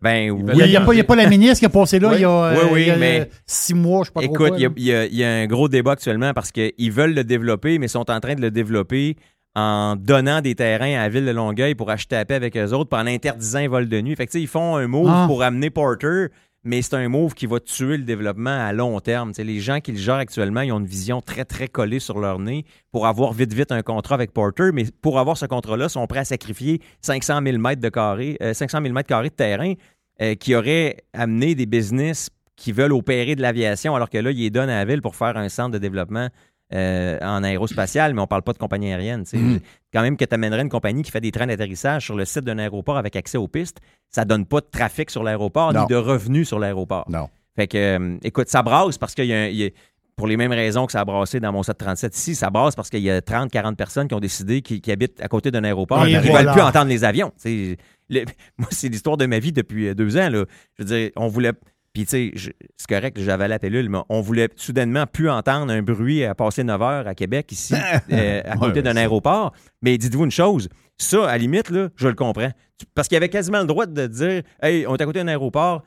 ben oui. Il n'y a, pas- il y a pas la ministre qui a passé là Oui. il y a, Oui, euh, oui, il y a, mais- six mois, je sais pas trop Écoute, quoi, il y a- il y, a- il y a un gros débat actuellement parce qu'ils veulent le développer, mais sont en train de le développer en donnant des terrains à la ville de Longueuil pour acheter à paix avec eux autres, puis en interdisant vols de nuit. Fait que, tu sais, ils font un move Ah. pour amener Porter, mais c'est un move qui va tuer le développement à long terme. Les gens qui le gèrent actuellement, ils ont une vision très, très collée sur leur nez pour avoir vite, vite un contrat avec Porter, mais pour avoir ce contrat-là, ils sont prêts à sacrifier 500 000 mètres de euh, 500 000 mètres carrés de terrain euh, qui auraient amené des business qui veulent opérer de l'aviation, alors que là, ils les donnent à la ville pour faire un centre de développement euh, en aérospatial, mais on parle pas de compagnie aérienne. Mhm. Quand même que tu amènerais une compagnie qui fait des trains d'atterrissage sur le site d'un aéroport avec accès aux pistes, ça donne pas de trafic sur l'aéroport ni de revenus sur l'aéroport. Non. Fait que, euh, écoute, ça brasse parce qu'il y a, y pour les mêmes raisons que ça a brassé dans mon 737 ici, ça brasse parce qu'il y a 30, 40 personnes qui ont décidé qui, qui habitent à côté d'un aéroport Et et qui ne veulent plus entendre les avions. Le- moi, c'est l'histoire de ma vie depuis euh, deux ans. Là. Je veux dire, on voulait. Puis, tu sais, c'est correct, j'avais la pilule, mais on voulait soudainement plus entendre un bruit à passer 9 heures à Québec, ici, euh, à côté Ouais, d'un aéroport. Mais dites-vous une chose, ça, à la limite, là, je le comprends. Parce qu'il y avait quasiment le droit de dire Hey, on est à côté d'un aéroport,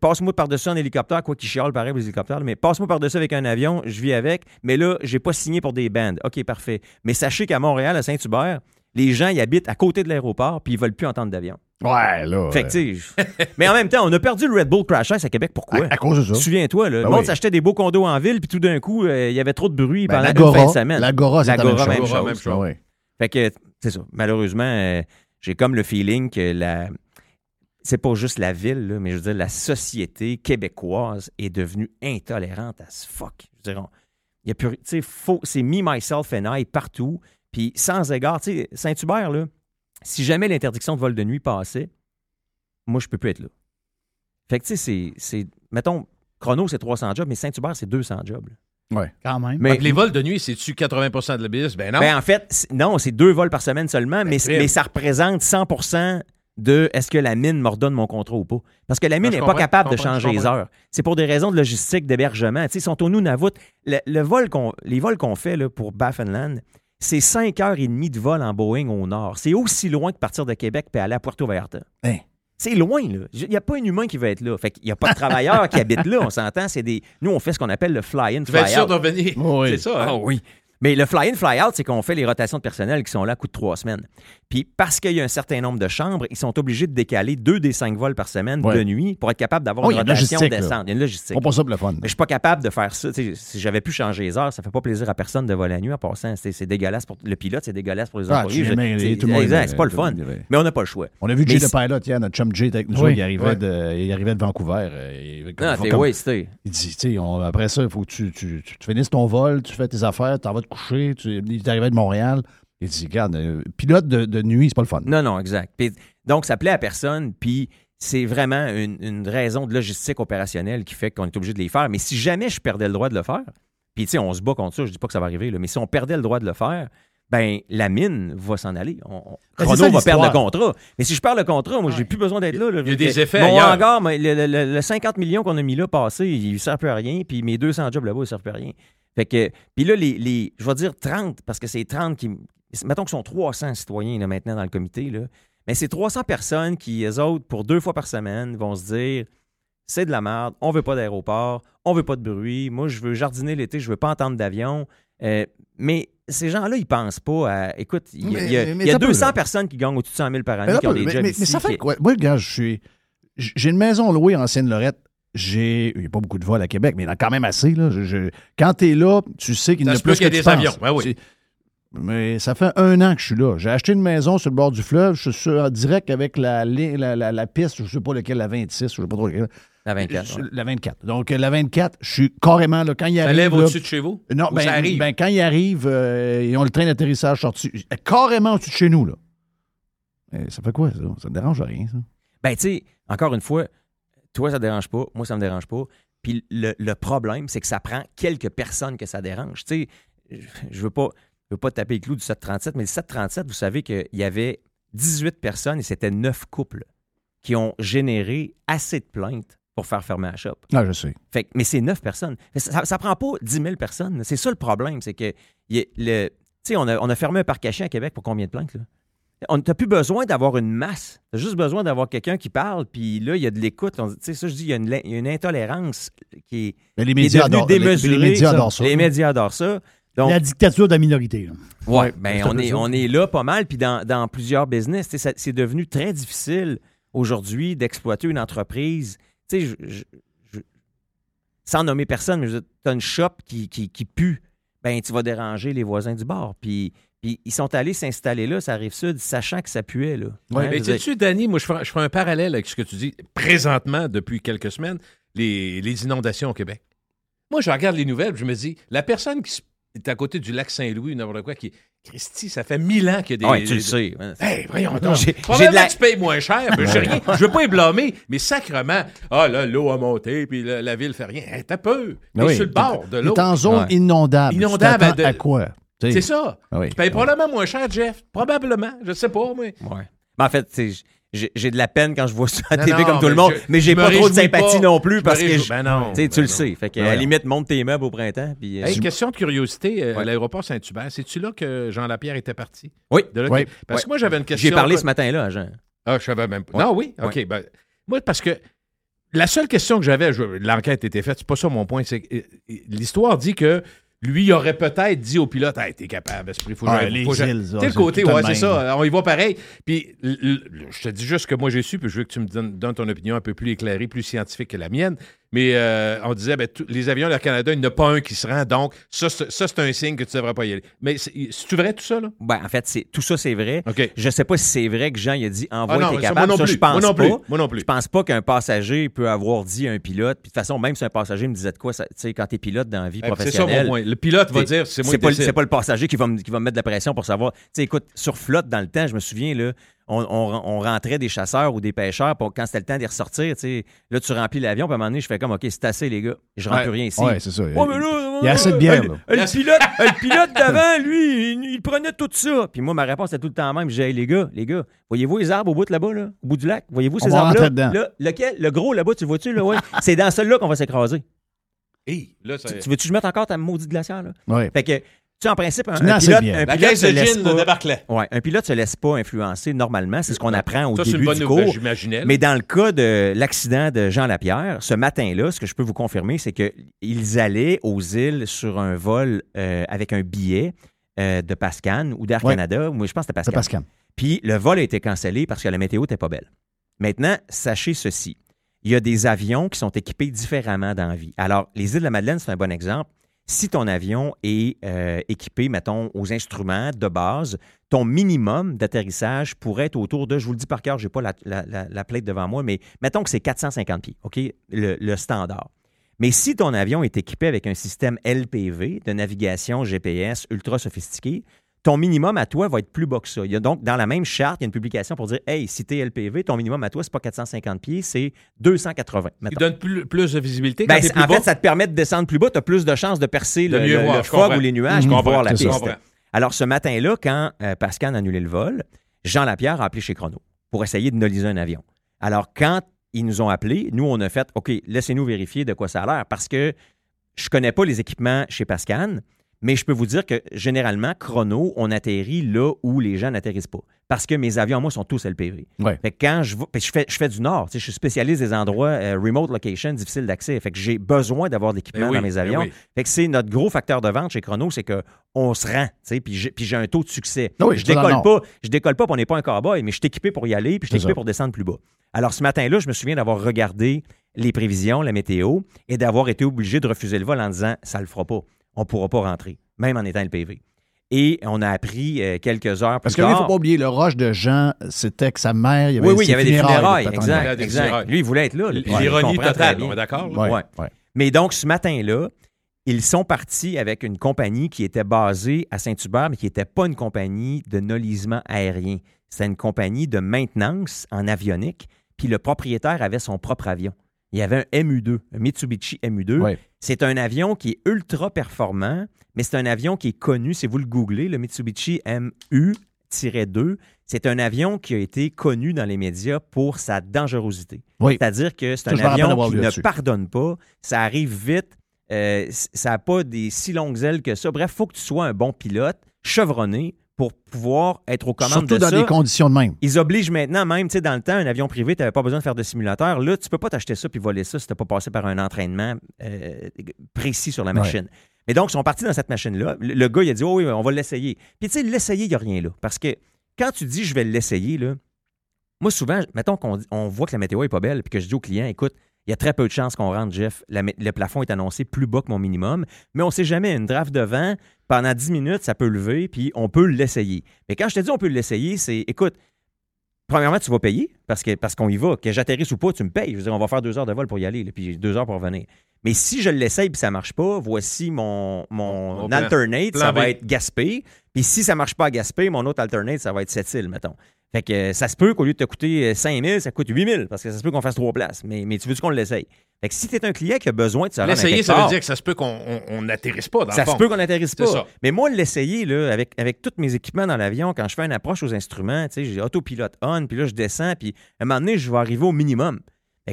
passe-moi par-dessus en hélicoptère, quoi qu'il chiale pareil pour les hélicoptères, mais passe-moi par-dessus avec un avion, je vis avec, mais là, j'ai pas signé pour des bandes. OK, parfait. Mais sachez qu'à Montréal, à Saint-Hubert, les gens y habitent à côté de l'aéroport, puis ils veulent plus entendre d'avion. Ouais, là. Fait que, tu sais, je- mais en même temps, on a perdu le Red Bull Crash Ice à Québec. Pourquoi? à, à cause de ça. Souviens-toi, là, le Ben monde oui. s'achetait des beaux condos en ville, puis tout d'un coup, euh, il y avait trop de bruit Ben, pendant une fin de semaine. l'Agora, c'est la même L'Agora, chose. même L'Agora, chose. même chose. Ouais. Fait que, c'est ça. Malheureusement, euh, j'ai comme le feeling que la. C'est pas juste la ville, là, mais je veux dire, la société québécoise est devenue intolérante à ce fuck. Je veux dire, il y a plus. Tu sais, c'est me, myself and I partout. Puis sans égard, tu sais, Saint-Hubert, là, si jamais l'interdiction de vol de nuit passait, moi, je peux plus être là. Fait que, tu sais, c'est- c'est. Mettons, Chrono, c'est 300 jobs, mais Saint-Hubert, c'est 200 jobs. là. Quand même. Mais, que les vols de nuit, c'est-tu 80% de la business? Ben non. ben, en fait, c'est- non, c'est deux vols par semaine seulement, mais, crime. mais ça représente 100% de est-ce que la mine me redonne mon contrat ou pas. Parce que la mine n'est pas comprends, capable de changer les heures. C'est pour des raisons de logistique, d'hébergement. Tu sais, Ils sont au Nunavut. Le, le vol qu'on- les vols qu'on fait là, pour Baffinland, c'est 5 heures et demie de vol en Boeing au nord. C'est aussi loin que partir de Québec et aller à Puerto Vallarta. Hein? C'est loin, là. Il n'y a pas un humain qui va être là. Fait qu'il n'y a pas de travailleurs qui habitent là, on s'entend. C'est des... Nous, on fait ce qu'on appelle le fly-in, tu vas être sûr fly-out. de revenir. Oui. C'est ça. hein? Ah oui. Mais le fly-in, fly-out, c'est qu'on fait les rotations de personnel qui sont là à coup de trois semaines. Puis parce qu'il y a un certain nombre de chambres, ils sont obligés de décaler deux des cinq vols par semaine Ouais. de nuit pour être capable d'avoir Oh, une de rotation là. décente. Il y a une logistique. On pas ça pour le fun. Mais je suis pas capable de faire ça. Si j'avais pu changer les heures, ça fait pas plaisir à personne de voler la nuit en passant. C'est dégueulasse pour le pilote, c'est dégueulasse pour les Ah, employés. c'est- pas le fun. Mais on n'a pas le choix. On a vu Jay c'est- Pilot, hier, notre chum Jay avec nous Oui, il arrivait, ouais. de, il arrivait de Vancouver. euh, il, Non, comme- wasté. il dit, après ça, il faut que tu, tu, tu- tu finisses ton vol, tu fais tes affaires, tu vas te coucher, tu, il est arrivé de Montréal. Il dit, regarde, euh, pilote de, de nuit, c'est pas le fun. Non, non, exact. Puis, donc, ça plaît à personne, puis c'est vraiment une, une raison de logistique opérationnelle qui fait qu'on est obligé de les faire. Mais si jamais je perdais le droit de le faire, puis tu sais, on se bat contre ça, je dis pas que ça va arriver, là, mais si on perdait le droit de le faire, ben la mine va s'en aller. On, Ben, Chrono ça, va perdre le contrat. Mais si je perds le contrat, moi, j'ai plus besoin d'être là, là. Il y a des effets Mon ailleurs. hangar, mais le, le- le- le 50 millions qu'on a mis là passé, il ne sert plus à rien, puis mes 200 jobs là-bas, ils ne servent plus à rien. Fait que, puis là, les, les- je vais dire 30, parce que c'est 30 qui. Mettons qu'ils sont 300 citoyens là, maintenant dans le comité, là. Mais c'est 300 personnes qui, eux autres, pour deux fois par semaine, vont se dire c'est de la merde, on veut pas d'aéroport, on veut pas de bruit, moi, je veux jardiner l'été, je veux pas entendre d'avion. Euh, mais ces gens-là, ils pensent pas à. Écoute, il y a, Mais- il y a- mais il y a ça peut, 200 là. personnes qui gagnent au-dessus de 100 000 par année Mais, qui ont des mais- jobs ici. ça fait qui- quoi? Moi, gars, je suis. J'ai une maison louée en Seine-Lorette. J'ai. Il n'y a pas beaucoup de vols à Québec, mais il y en a quand même assez. Là. Je- je- quand tu es là, tu sais qu'il y en a plus y que tu des penses. avions. Oui. Mais ça fait un an que je suis là. J'ai acheté une maison sur le bord du fleuve. Je suis sur- en direct avec la, li- la, la- la piste, je ne sais pas lequel, la 26, je ne sais pas trop lequel. La 24. Je- ouais. La 24. Donc, euh, la 24, je suis carrément là. Quand il Ça arrive. lève au-dessus de chez vous? non, ben, ça arrive? ben, quand ils arrivent, euh, ils ont le train d'atterrissage sorti. Carrément au-dessus de chez nous, là. Eh, ça fait quoi, ça? Ça ne dérange rien, ça? Ben, tu sais, encore une fois, toi, ça te dérange pas, moi, ça me dérange pas. Puis le, le problème, c'est que ça prend quelques personnes que ça dérange. Tu sais, je- veux pas, je veux pas taper le clou du 737, mais le 737, vous savez qu'il y avait 18 personnes et c'était 9 couples qui ont généré assez de plaintes pour faire fermer la shop. Ah, je sais. Fait mais c'est 9 personnes. Ça, ça prend pas 10 000 personnes. C'est ça le problème, c'est que tu sais, on a, on a fermé un parc caché à Québec pour combien de plaintes? Là? On n'a plus besoin d'avoir une masse. Tu as juste besoin d'avoir quelqu'un qui parle, puis là, il y a de l'écoute. Tu sais, ça, je dis, il y a une, il y a une intolérance qui est, Mais les qui est médias devenue démesurée. les médias adorent ça. Les médias adorent ça. Donc, La dictature de la minorité. là. Ouais, ben, on, est, on est là pas mal. Puis dans, dans plusieurs business, c'est devenu très difficile aujourd'hui d'exploiter une entreprise. Tu sais, je- je- je- sans nommer personne, mais tu as une shop qui, qui, qui pue, ben tu vas déranger les voisins du bar. Puis, puis ils sont allés s'installer là, ça arrive sud, sachant que ça puait. Là. Ouais, Hein, Mais je sais-tu, Danny, moi, je ferai, je ferai un parallèle avec ce que tu dis présentement, depuis quelques semaines, les, les inondations au Québec. Moi, je regarde les nouvelles, puis je me dis, la personne qui est à côté du lac Saint-Louis, ou n'importe quoi, qui Christy, ça fait mille ans qu'il y a des. Ouais, tu le sais. Hey, voyons donc. J'ai- Probablement la- que tu payes moins cher. mais j'ai rien- je veux pas y blâmer, mais sacrement, ah là, l'eau a monté, puis la, la ville fait rien. Hey, t'as peu. T'es Oui. sur le bord de l'eau. est en zone Ouais. inondable. Tu Inondable de- à quoi? C'est ça. Ah oui. Tu payes probablement moins cher, Jeff. Probablement. Je sais pas, mais. Ouais. Mais en fait, j'ai de la peine quand je vois ça à Non, TV non, comme tout le monde, je- mais j'ai pas trop de sympathie pas. non plus parce que je- Ben non, tu ben le sais. Fait que, à la limite, monte tes meubles au printemps. Puis, euh, question de curiosité, euh, Ouais. l'aéroport Saint-Hubert, c'est-tu là que Jean Lapierre était parti? Oui. De là Oui. que- Parce que moi, j'avais une question. J'ai parlé ce matin-là à Jean. Ah, je savais même pas. Non, oui? OK. ben, moi, parce que la seule question que j'avais, l'enquête était faite, c'est pas ça mon point, c'est que euh, l'histoire dit que lui, il aurait peut-être dit au pilote Hey, t'es capable, esprit, faut Ah, sais, le côté, ouais, c'est ça, on y va pareil. Puis, je te dis juste ce que moi j'ai su, puis je veux que tu me donnes, donnes ton opinion un peu plus éclairée, plus scientifique que la mienne. Mais euh, on disait, ben, les avions d'Air Canada, il n'y en a pas un qui se rend, donc ça, c'est un signe que tu ne devrais pas y aller. Mais c'est- c'est-tu vrai tout ça, là? Ben, en fait, tout ça, c'est vrai. Je sais pas si c'est vrai que Jean il a dit envoie Ah t'es ça, capable. moi non Ça, plus. je pense moi non pas. plus. Moi non plus. Je pense pas qu'un passager peut avoir dit à un pilote. Puis de toute façon, même si un passager me disait de quoi, tu sais, quand t'es pilote dans la vie Eh, C'est ça professionnelle. mon point. Le pilote va dire, c'est moi qui pas, c'est pas le passager qui va, me, qui va me mettre de la pression pour savoir. Tu sais, écoute, sur flotte, dans le temps, je me souviens, là, on, on- on rentrait des chasseurs ou des pêcheurs pour quand c'était le temps d'y ressortir. tu sais, Là, tu remplis l'avion, puis à un moment donné, je fais comme, OK, c'est assez, les gars. Je rentre Ouais. plus rien ici. Ouais, c'est ça. Ouais, mais là, Il y a assez de bière, Le pilote, le pilote d'avant, lui, il, il prenait tout ça. Puis moi, ma réponse était tout le temps la même. J'ai les gars, les gars, voyez-vous les arbres au bout de là-bas, là, au bout du lac? Voyez-vous ces arbres-là? Là, lequel? Le gros là-bas, tu le vois-tu, là? Ouais. C'est dans celui-là qu'on va s'écraser. Hey, là, ça- Tu, tu veux-tu que je mette encore ta maudite glacière, là? Ouais. Fait que, tu sais, en principe, un, pilote, un La pilote se de laisse pas-. Ouais, un pilote se laisse pas influencer normalement. C'est ce qu'on apprend au Ça, c'est une début bonne du cours. Mais dans le cas de l'accident de Jean Lapierre, ce matin-là, ce que je peux vous confirmer, c'est qu'ils allaient aux îles sur un vol euh, avec un billet euh, de Pascan ou d'Air Ouais. Canada. Moi, je pense que c'était C'est Pascan. Pascal. Puis le vol a été cancellé parce que la météo n'était pas belle. Maintenant, sachez ceci. Il y a des avions qui sont équipés différemment dans la vie. Alors, les îles de la Madeleine, c'est un bon exemple. Si ton avion est euh, équipé, mettons, aux instruments de base, ton minimum d'atterrissage pourrait être autour de, je vous le dis par cœur, je n'ai pas la, la, devant moi, mais mettons que c'est 450 pieds, OK, le standard. Mais si ton avion est équipé avec un système LPV de navigation GPS ultra sophistiqué, ton minimum à toi va être plus bas que ça. Il y a donc, dans la même charte, il y a une publication pour dire Hey, si t'es LPV, ton minimum à toi, c'est pas 450 pieds, c'est 280. Il donne plus, plus de visibilité quand Ben, plus en bas? fait, ça te permet de descendre plus bas, tu as plus de chances de percer De le, le- voir, le je fog comprends. ou les nuages pour voir la piste. Alors, ce matin-là, quand euh, Pascal a annulé le vol, Jean Lapierre a appelé chez Chrono pour essayer de noliser un avion. Alors, quand ils nous ont appelés, nous, on a fait OK, laissez-nous vérifier de quoi ça a l'air parce que je connais pas les équipements chez Pascal, mais je peux vous dire que généralement, Chrono, on atterrit là où les gens n'atterrissent pas. Parce que mes avions, moi, sont tous LPV. Ouais. Fait que quand je, vais- fais, je fais du nord, tu sais, je suis spécialiste des endroits euh, remote location, difficiles d'accès. Fait que j'ai besoin d'avoir de l'équipement oui, dans mes ben avions. oui. Fait que c'est notre gros facteur de vente chez Chrono, c'est que on se rend, tu sais, puis j'ai, un taux de succès. Ah oui, je décolle pas, je décolle pas, puis on n'est pas un cowboy, mais je suis équipé pour y aller, puis je suis équipé ça. pour descendre plus bas. Alors ce matin-là, je me souviens d'avoir regardé les prévisions, la météo, et d'avoir été obligé de refuser le vol en disant ça le fera pas, on pourra pas rentrer, même en étant le PV. Et on a appris euh, quelques heures plus Parce que lui, il ne faut pas oublier, le rush de Jean, c'était que sa mère, il y avait oui, oui, il y avait des funérailles, exact. Lui, il voulait être là. L'ironie totale, on est d'accord? là? Ouais, Ouais. ouais. Mais donc, ce matin-là, ils sont partis avec une compagnie qui était basée à Saint-Hubert, mais qui n'était pas une compagnie de nolisement aérien. C'était une compagnie de maintenance en avionique, puis le propriétaire avait son propre avion. Il y avait un MU2, un Mitsubishi MU2. Ouais. C'est un avion qui est ultra performant, mais c'est un avion qui est connu, si vous le googlez, le Mitsubishi MU-2. C'est un avion qui a été connu dans les médias pour sa dangerosité. Oui. C'est-à-dire que c'est un avion qui ne pardonne pas, ça arrive vite, euh, ça n'a pas des si longues ailes que ça. Bref, il faut que tu sois un bon pilote, chevronné, pour pouvoir être aux commandes Surtout de dans ça. des conditions de même. Ils obligent maintenant, même, tu sais, dans le temps, un avion privé, tu n'avais pas besoin de faire de simulateur. Là, tu peux pas t'acheter ça puis voler ça si tu n'as pas passé par un entraînement euh, précis sur la machine. Mais donc, ils sont partis dans cette machine-là. Le, le gars, il a dit, oh oui, on va l'essayer. Puis, tu sais, l'essayer, il n'y a rien là. Parce que quand tu dis, je vais l'essayer, là, moi, souvent, mettons qu'on on voit que la météo est pas belle, puis que je dis au client, écoute, il y a très peu de chances qu'on rentre, Jeff. La le plafond est annoncé plus bas que mon minimum, mais on ne sait jamais. Une draft de vent, pendant 10 minutes, ça peut lever, puis on peut l'essayer. Mais quand je te dis on peut l'essayer, c'est, écoute, premièrement, tu vas payer parce, que, parce qu'on y va. Que j'atterrisse ou pas, tu me payes. Je veux dire, on va faire deux heures de vol pour y aller, là, puis deux heures pour revenir. Mais si je l'essaye puis ça marche pas, voici mon, mon Mon plan- alternate, plan ça va être Gaspé. Puis si ça marche pas à Gaspé, mon autre alternate, ça va être Sept-Îles, mettons. Fait que euh, ça se peut qu'au lieu de te coûter 5 000, ça coûte 8 000 parce que ça se peut qu'on fasse trois places. Mais, mais tu veux-tu qu'on l'essaye? Fait que si tu es un client qui a besoin de se L'essayer, ça veut dire que ça se peut qu'on on- on n'atterrisse pas, dans ça le fond. se peut qu'on n'atterrisse pas. ça. Mais moi, l'essayer, là, avec, avec tous mes équipements dans l'avion, quand je fais une approche aux instruments, tu sais, j'ai autopilote on, puis là, je descends, puis à un moment donné, je vais arriver au minimum.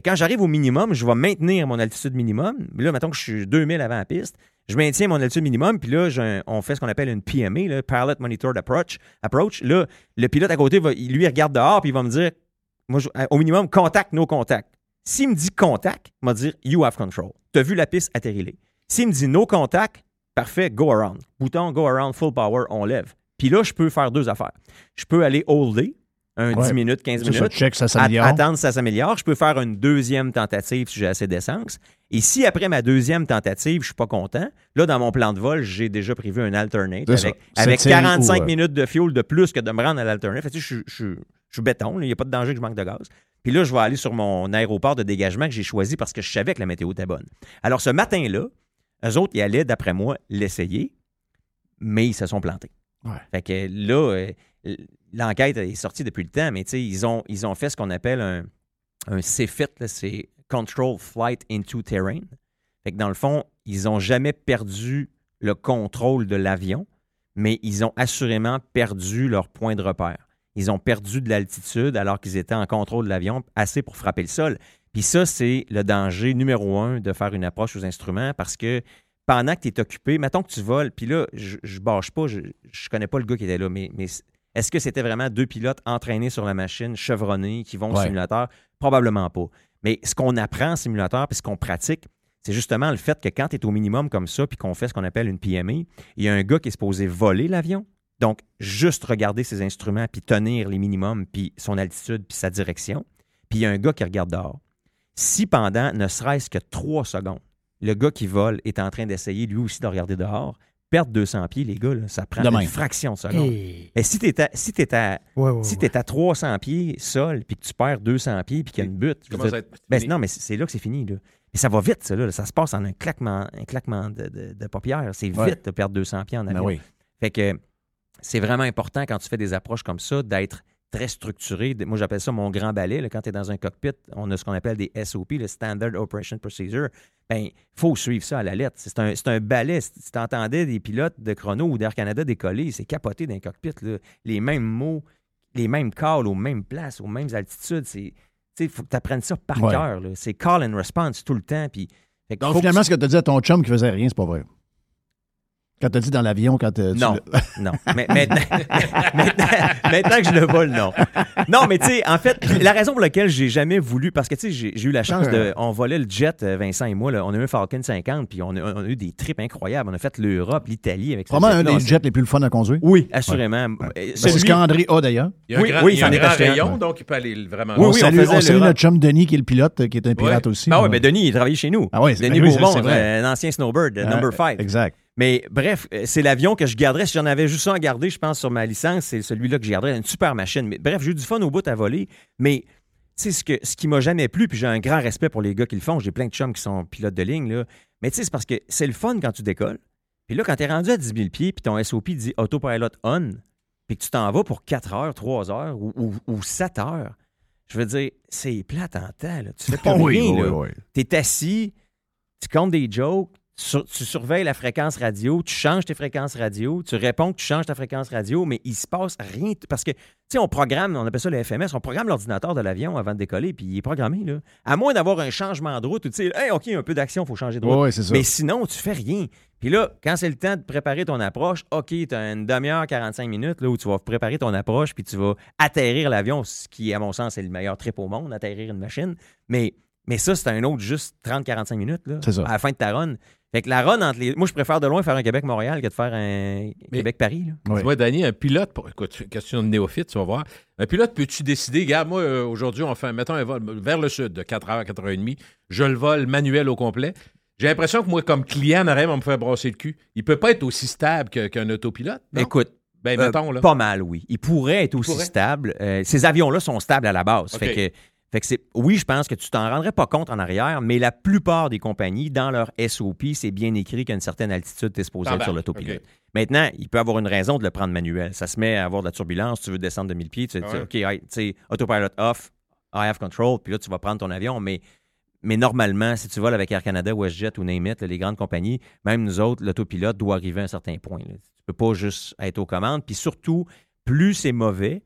Quand j'arrive au minimum, je vais maintenir mon altitude minimum. Là, mettons que je suis 2000 avant la piste, je maintiens mon altitude minimum, puis là, on fait ce qu'on appelle une PMA, Pilot Monitored Approach. approach. Là, le pilote à côté, va, lui, il regarde dehors, puis il va me dire, je- au minimum, contact, no contact. S'il me dit contact, il va dire you have control. Tu as vu la piste, atterris S'il me dit no contact, parfait, go around. Bouton go around, full power, on lève. Puis là, je peux faire deux affaires. Je peux aller holder, un Ouais. 10 minutes, 15 Ça, ça, minutes. check, ça s'améliore. attendre, ça s'améliore. Je peux faire une deuxième tentative si j'ai assez d'essence. Et si après ma deuxième tentative, je suis pas content, là, dans mon plan de vol, j'ai déjà prévu un alternate avec, avec Cette série 45 où, euh, minutes de fuel de plus que de me rendre à l'alternate. Je, je, je, je suis béton, il n'y a pas de danger que je manque de gaz. Puis là, je vais aller sur mon aéroport de dégagement que j'ai choisi parce que je savais que la météo était bonne. Alors, ce matin-là, eux autres, ils allaient, d'après moi, l'essayer, mais ils se sont plantés. Ouais. Fait que là, euh, l'enquête est sortie depuis le temps, mais ils ont, ils ont fait ce qu'on appelle un, un CFIT, c'est Control Flight into Terrain. Fait que dans le fond, ils n'ont jamais perdu le contrôle de l'avion, mais ils ont assurément perdu leur point de repère. Ils ont perdu de l'altitude alors qu'ils étaient en contrôle de l'avion assez pour frapper le sol. Puis ça, c'est le danger numéro un de faire une approche aux instruments parce que pendant que tu es occupé, mettons que tu voles, puis là, je, je bâche pas, je, je connais pas le gars qui était là, mais est-ce que c'était vraiment deux pilotes entraînés sur la machine, chevronnés, qui vont au Ouais. simulateur? Probablement pas. Mais ce qu'on apprend en simulateur, puis ce qu'on pratique, c'est justement le fait que quand tu es au minimum comme ça, puis qu'on fait ce qu'on appelle une PMA, il y a un gars qui est supposé voler l'avion. Donc, juste regarder ses instruments, puis tenir les minimums, puis son altitude, puis sa direction. Puis il y a un gars qui regarde dehors. Si pendant ne serait-ce que trois secondes, le gars qui vole est en train d'essayer lui aussi de regarder dehors, perdre 200 pieds, les gars, là, ça prend une fraction de seconde. Et- Mais si tu es, si t'es à, Ouais, ouais, si ouais. t'es à 300 pieds sol, puis que tu perds 200 pieds, puis qu'il y a une butte, dire, être ben, non, mais c'est là que c'est fini. Là. Et ça va vite, ça. Là. Ça se passe en un claquement, un claquement de, de, de paupières. C'est vite Ouais. de perdre 200 pieds en Ben avion. oui. Fait que c'est vraiment important quand tu fais des approches comme ça d'être très structuré. Moi, j'appelle ça mon grand balai. là. Quand tu es dans un cockpit, on a ce qu'on appelle des SOP, le Standard Operation Procedure. Ben, il faut suivre ça à la lettre. C'est un, un balai. Si tu entendais des pilotes de chrono ou d'Air Canada décoller, c'est capoté d'un cockpit. là. Les mêmes mots, les mêmes calls aux mêmes places, aux mêmes altitudes. Il faut que tu apprennes ça par Ouais. cœur. C'est call and response tout le temps. Puis, Donc, que finalement, ce que tu as dit à ton chum qui faisait rien, c'est pas vrai. Quand t'as dit dans l'avion, quand euh, tu Non, l'as- non. Mais maintenant, maintenant, maintenant que je le vole, non. Non, mais tu sais, en fait, la raison pour laquelle j'ai jamais voulu, parce que tu sais, j'ai eu la chance de, on volait le jet, euh, Vincent et moi, là, on a eu un Falcon 50, puis on a, on a eu des trips incroyables. On a fait l'Europe, l'Italie avec ce Vraiment un des jets les plus le fun à conduire. Oui, assurément. Ouais. Euh, Ben, C'est ce celui- qu'André a d'ailleurs. Il y a un Oui, grand, oui, il y a un grand rayon, ouais. donc il peut aller vraiment Oui, on oui, on salue, on notre chum Denis qui est le pilote, euh, qui est un pirate Ouais. aussi. Ben oui, Ouais. ben Denis, il travaillait chez nous. Ah oui, c'est- Denis Bourbon, un ancien snowbird, Ouais, number 5. Exact. Mais bref, euh, c'est l'avion que je garderais. Si j'en avais juste un à garder, je pense, sur ma licence, c'est celui-là que je garderais. Une super machine. Mais bref, j'ai eu du fun au bout à voler. Mais tu sais, ce, que, ce qui m'a jamais plu, puis j'ai un grand respect pour les gars qui le font. J'ai plein de chums qui sont pilotes de ligne. Là. Mais tu sais, c'est parce que c'est le fun quand tu décolles. Puis là, quand tu es rendu à 10 000 pieds, puis ton SOP dit Autopilot on, puis que tu t'en vas pour 4 heures, 3 heures ou, ou, ou 7 heures, je veux dire, c'est plate en temps. Là. Tu fais Oh oui, rien. oui, oui. T'es assis, tu comptes des jokes, sur- tu surveilles la fréquence radio, tu changes tes fréquences radio, tu réponds que tu changes ta fréquence radio, mais il se passe rien. Parce que, tu sais, on programme, on appelle ça le FMS, on programme l'ordinateur de l'avion avant de décoller, puis il est programmé, là. À moins d'avoir un changement de route, ou tu sais, hey, OK, un peu d'action, il faut changer de route. Oui, c'est ça. Mais sinon, tu fais rien. Puis là, quand c'est le temps de préparer ton approche, OK, tu as une demi-heure, 45 minutes là, où tu vas préparer ton approche, puis tu vas atterrir l'avion, ce qui, à mon sens, est le meilleur trip au monde, atterrir une machine. Mais, mais ça, c'est un autre juste 30-45 minutes là, C'est ça. à la fin de ta run. Fait que la run entre les. Moi, je préfère de loin faire un Québec-Montréal que de faire un Québec-Paris. Oui. Dis-moi, Danny, un pilote, pour- écoute, question de néophyte, tu vas voir. Un pilote, peux-tu décider, regarde, moi, euh, aujourd'hui, on fait, mettons, un vol vers le sud de 4h à 4h30, je le vole manuel au complet. J'ai l'impression que moi, comme client, en arrière, on me fait brasser le cul. Il peut pas être aussi stable que- qu'un autopilote. non? Écoute, ben, Euh, mettons, là. Pas mal, oui. Il pourrait être aussi pourrait. stable. Euh, ces avions-là sont stables à la base. Fait que, fait que c'est, oui, je pense que tu t'en rendrais pas compte en arrière, mais la plupart des compagnies, dans leur SOP, c'est bien écrit qu'à une certaine altitude, tu es supposé être sur l'autopilote. Maintenant, il peut avoir une raison de le prendre manuel. Ça se met à avoir de la turbulence, tu veux descendre de 1000 pieds, tu dis, Ouais. OK, hey, tu sais, autopilot off, I have control, puis là, tu vas prendre ton avion, mais. Mais normalement, si tu voles avec Air Canada, WestJet ou Name It, les grandes compagnies, même nous autres, l'autopilote doit arriver à un certain point. là. Tu peux pas juste être aux commandes. Puis surtout, plus c'est mauvais,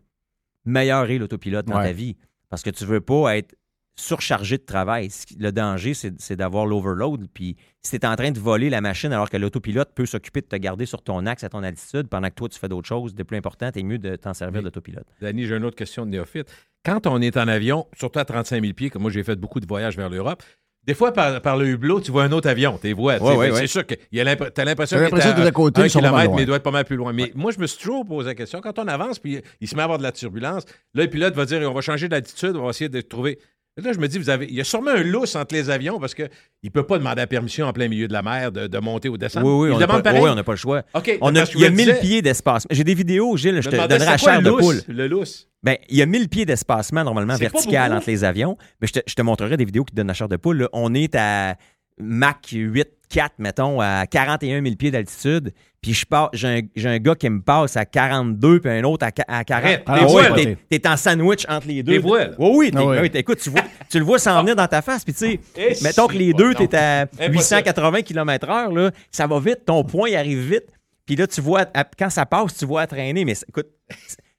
meilleur est l'autopilote dans Ouais. ta vie. Parce que tu veux pas être surchargé de travail. Le danger, c'est d'avoir l'overload. Puis si tu es en train de voler la machine alors que l'autopilote peut s'occuper de te garder sur ton axe à ton altitude pendant que toi, tu fais d'autres choses, de plus important, t'es mieux de t'en servir d'autopilote. Danny, j'ai une autre question de néophyte. Quand on est en avion, surtout à 35 000 pieds, comme moi j'ai fait beaucoup de voyages vers l'Europe, des fois par, par le hublot, tu vois un autre avion, tu les vois. tu sais, Ouais, ouais, c'est sûr que tu as l'impression que de côté, un kilomètre, mais il doit être pas mal plus loin. Mais moi, je me suis toujours posé la question, quand on avance, puis il se met à avoir de la turbulence, là, le pilote va dire, on va changer d'altitude, on va essayer de trouver... Là, je me dis, vous avez, il y a sûrement un lousse entre les avions parce qu'il ne peut pas demander la permission en plein milieu de la mer de, de monter ou descendre. Oui, oui, il on demande pas, pareil. oui, on n'a pas le choix. OK, On a, il y a je me 1000 disais- pieds d'espace. J'ai des vidéos, Gilles, je je te donnerai à chair de poule. Le lousse. Ben, il y a 1000 pieds d'espacement normalement vertical entre les avions. Mais je te, je te montrerai des vidéos qui te donnent la chair de poule. là. On est à Mach 8, 4, mettons, à 41 000 pieds d'altitude. Puis je pars, j'ai un, j'ai un gars qui me passe à 42, puis un autre à, à 40. Arrête, Ah les ouais, voiles. t'es, t'es en sandwich entre les deux. Les voiles. Oui, oui. t'es- Ah ouais. oui, t'es- écoute, tu, vois, tu le vois s'en venir dans ta face. Puis tu sais, Et mettons que les deux, t'es à Impossible. 880 km/h, là, ça va vite. Ton point, il arrive vite. Puis là, tu vois, à- quand ça passe, tu vois à traîner. Mais écoute,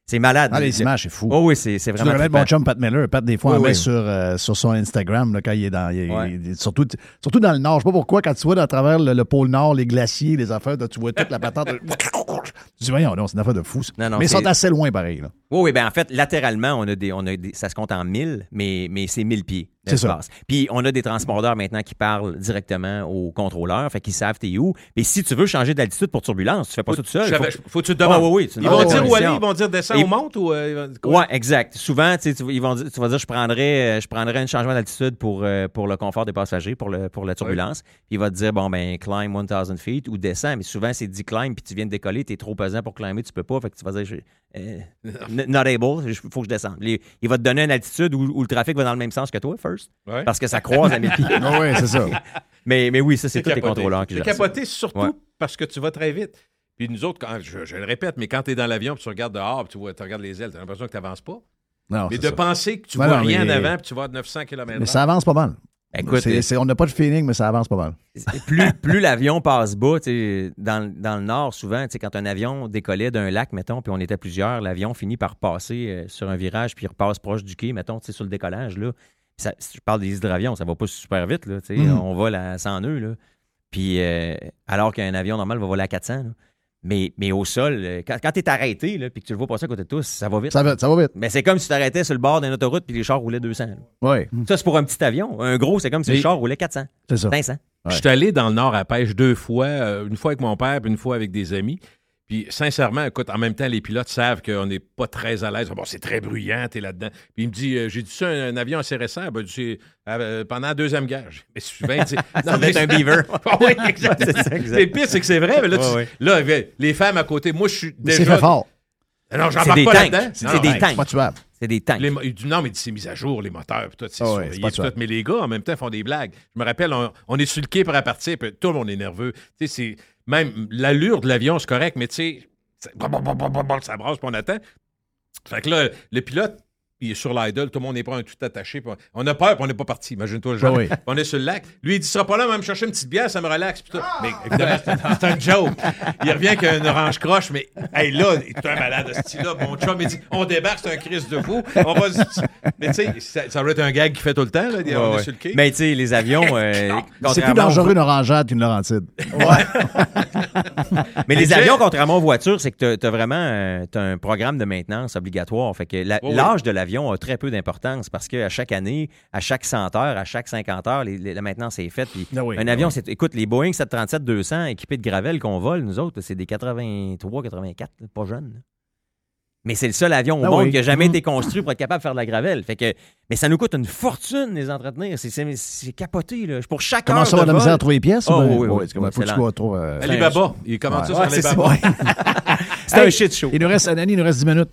c'est malade. Ah, les images, c'est fou. Oh oui, c'est, c'est Tu vraiment. trippant. mon chum Pat Miller. Pat, des fois, Oui, on met sur, euh, sur son Instagram là, quand il est dans. il Ouais. surtout, surtout dans le Nord. Je sais pas pourquoi, quand tu vois à travers le, le pôle Nord, les glaciers, les affaires, là, tu vois toute la patente. tu dis, voyons, non, c'est une affaire de fou. ça. Non, non, Mais ils sont assez loin, pareil. Là. Oui, oui, ben en fait, latéralement, on a des, on a des, ça se compte en 1000, mais, mais c'est 1000 pieds C'est ça. d'espace. Puis on a des transpondeurs maintenant qui parlent directement aux contrôleurs, fait qu'ils savent t'es où. Mais si tu veux changer d'altitude pour turbulence, tu fais pas ça tout seul. Faut- Faut, que tu te demandes. Ah, oui, oui, tu ils vont dire où aller, conditions. ils vont dire descends Et- ou monte ou. euh, Ouais, exact. Souvent, tu sais, tu, ils vont dire, tu vas dire, je prendrais, euh, je prendrais un changement d'altitude pour, euh, pour le confort des passagers, pour, le, pour la turbulence. Puis il va te dire, bon, ben, climb 1000 feet ou descends. Mais souvent, c'est dit climb, puis tu viens de décoller, tu es trop pesant pour climber, tu peux pas. Fait que tu vas dire, euh, not able, il faut que je descende. Il, il va te donner une altitude où, où le trafic va dans le même sens que toi, first, Ouais. parce que ça croise à 1000 pieds. Ah oui, c'est ça. Mais, mais oui, ça, c'est tous les contrôleurs qui C'est capoté surtout Ouais. parce que tu vas très vite. Puis nous autres, quand, je, je le répète, mais quand tu es dans l'avion puis tu regardes dehors puis tu, vois, tu regardes les ailes, tu as l'impression que tu n'avances pas. Non, mais de ça. penser que tu Ouais, vois non, rien mais- en avant puis tu vas à 900 km Mais ça avance pas mal. Écoute, C'est- c'est- on n'a pas de feeling, mais ça avance pas mal. plus, plus l'avion passe bas, dans, dans le nord, souvent, quand un avion décollait d'un lac, mettons, puis on était plusieurs, l'avion finit par passer euh, sur un virage, puis il repasse proche du quai, mettons, sur le décollage, là. Ça- je parle des hydravions, ça va pas super vite, là, Mhm. on vole à 100 nœuds, là. Puis, euh, alors qu'un avion normal va voler à 400. là. Mais, mais au sol, euh, quand, quand tu es arrêté, puis que tu le vois passer à côté de toi, ça va vite. Ça va, ça va vite. Mais c'est comme si tu t'arrêtais sur le bord d'une autoroute puis les chars roulaient 200. là. Oui, Ça, c'est pour un petit avion. Un gros, c'est comme si Mais- les chars roulaient 400, c'est ça. 500. Ouais. Je suis allé dans le Nord à pêche deux fois, euh, une fois avec mon père, puis une fois avec des amis. Puis sincèrement, écoute, en même temps, les pilotes savent qu'on n'est pas très à l'aise. Bon, c'est très bruyant, t'es là-dedans. Puis il me dit, euh, j'ai dit ça, un, un avion assez récent, ben, c'est, euh, pendant la Deuxième Guerre. Mais souvent, il dit, Ça devait être un beaver. oui, exact. C'est ça, exact. Le pire, c'est que c'est vrai, mais là, tu- Ouais, ouais. là, les femmes à côté, moi, je suis C'est déjà... fait fort. Non, j'en C'est parle des pas tanks. là-dedans. C'est des non, C'est tanks. pas tuable. C'est des tanks. les mo- il dit, non, mais c'est mis à jour, les moteurs, puis tout, c'est Ah c'est tout. Mais les gars, en même temps, font des blagues. Je me rappelle, on, on est sur le quai pour partir, puis tout le monde est nerveux. Tu sais, c'est... Même l'allure de l'avion, c'est correct, mais tu sais, ça, brasse, puis on attend. Fait que là, le pilote, il est sur l'idle, tout le monde est prêt, tout attaché. on a peur, puis on n'est pas parti. Imagine-toi le genre. Ah oui. On est sur le lac. Lui, il dit, sera pas là, on va me chercher une petite bière, ça me relaxe. tout. Mais évidemment, c'est un- joke. Il revient avec un orange croche, mais hey, là, il est un malade de ce style-là. Mon chum, il dit, on débarque, c'est un crise de fou. On va... Mais tu sais, ça, ça va être un gag qu'il fait tout le temps. Là, on Ouais, est ouais. sur le quai. Mais tu sais, les avions. euh, C'est plus dangereux une orangeade qu'une Laurentide. Mais les avions, contrairement aux voitures, c'est que tu as vraiment euh, un programme de maintenance obligatoire. Fait que la- Oui, oui. l'âge de l'avion a très peu d'importance parce qu'à chaque année, à chaque 100 heures, à chaque 50 heures, les- les- la maintenance est faite. Puis Ah oui, un ah avion, oui. c'est. Écoute, les Boeing 737-200 équipés de Gravel qu'on vole, nous autres, c'est des 83, 84, là, pas jeunes. Mais c'est le seul avion au Ah monde oui. qui a jamais Mhm. été construit pour être capable de faire de la gravel. Fait que, mais ça nous coûte une fortune les entretenir. C'est- C'est c'est capoté. Là. Pour chaque Comment heure ça de la misère à trouver les pièces? Oh, ou bien- oui, oui, Ouais, oui. c'est comme un Excellent. coup de trop. euh, Alibaba. Il commence ça Ouais, sur c'est Alibaba. C'est un shit show. Il nous reste, Annie, il nous reste 10 minutes.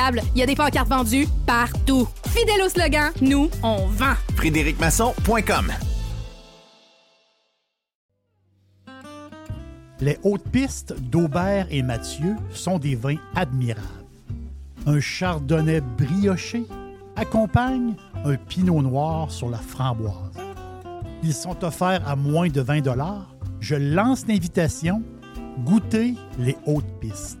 il y a des pancartes vendues partout. Fidèle au slogan, nous, on vend. FrédéricMasson.com Les hautes pistes d'Aubert et Mathieu sont des vins admirables. Un chardonnay brioché accompagne un pinot noir sur la framboise. Ils sont offerts à moins de 20 Je lance l'invitation. Goûtez les hautes pistes.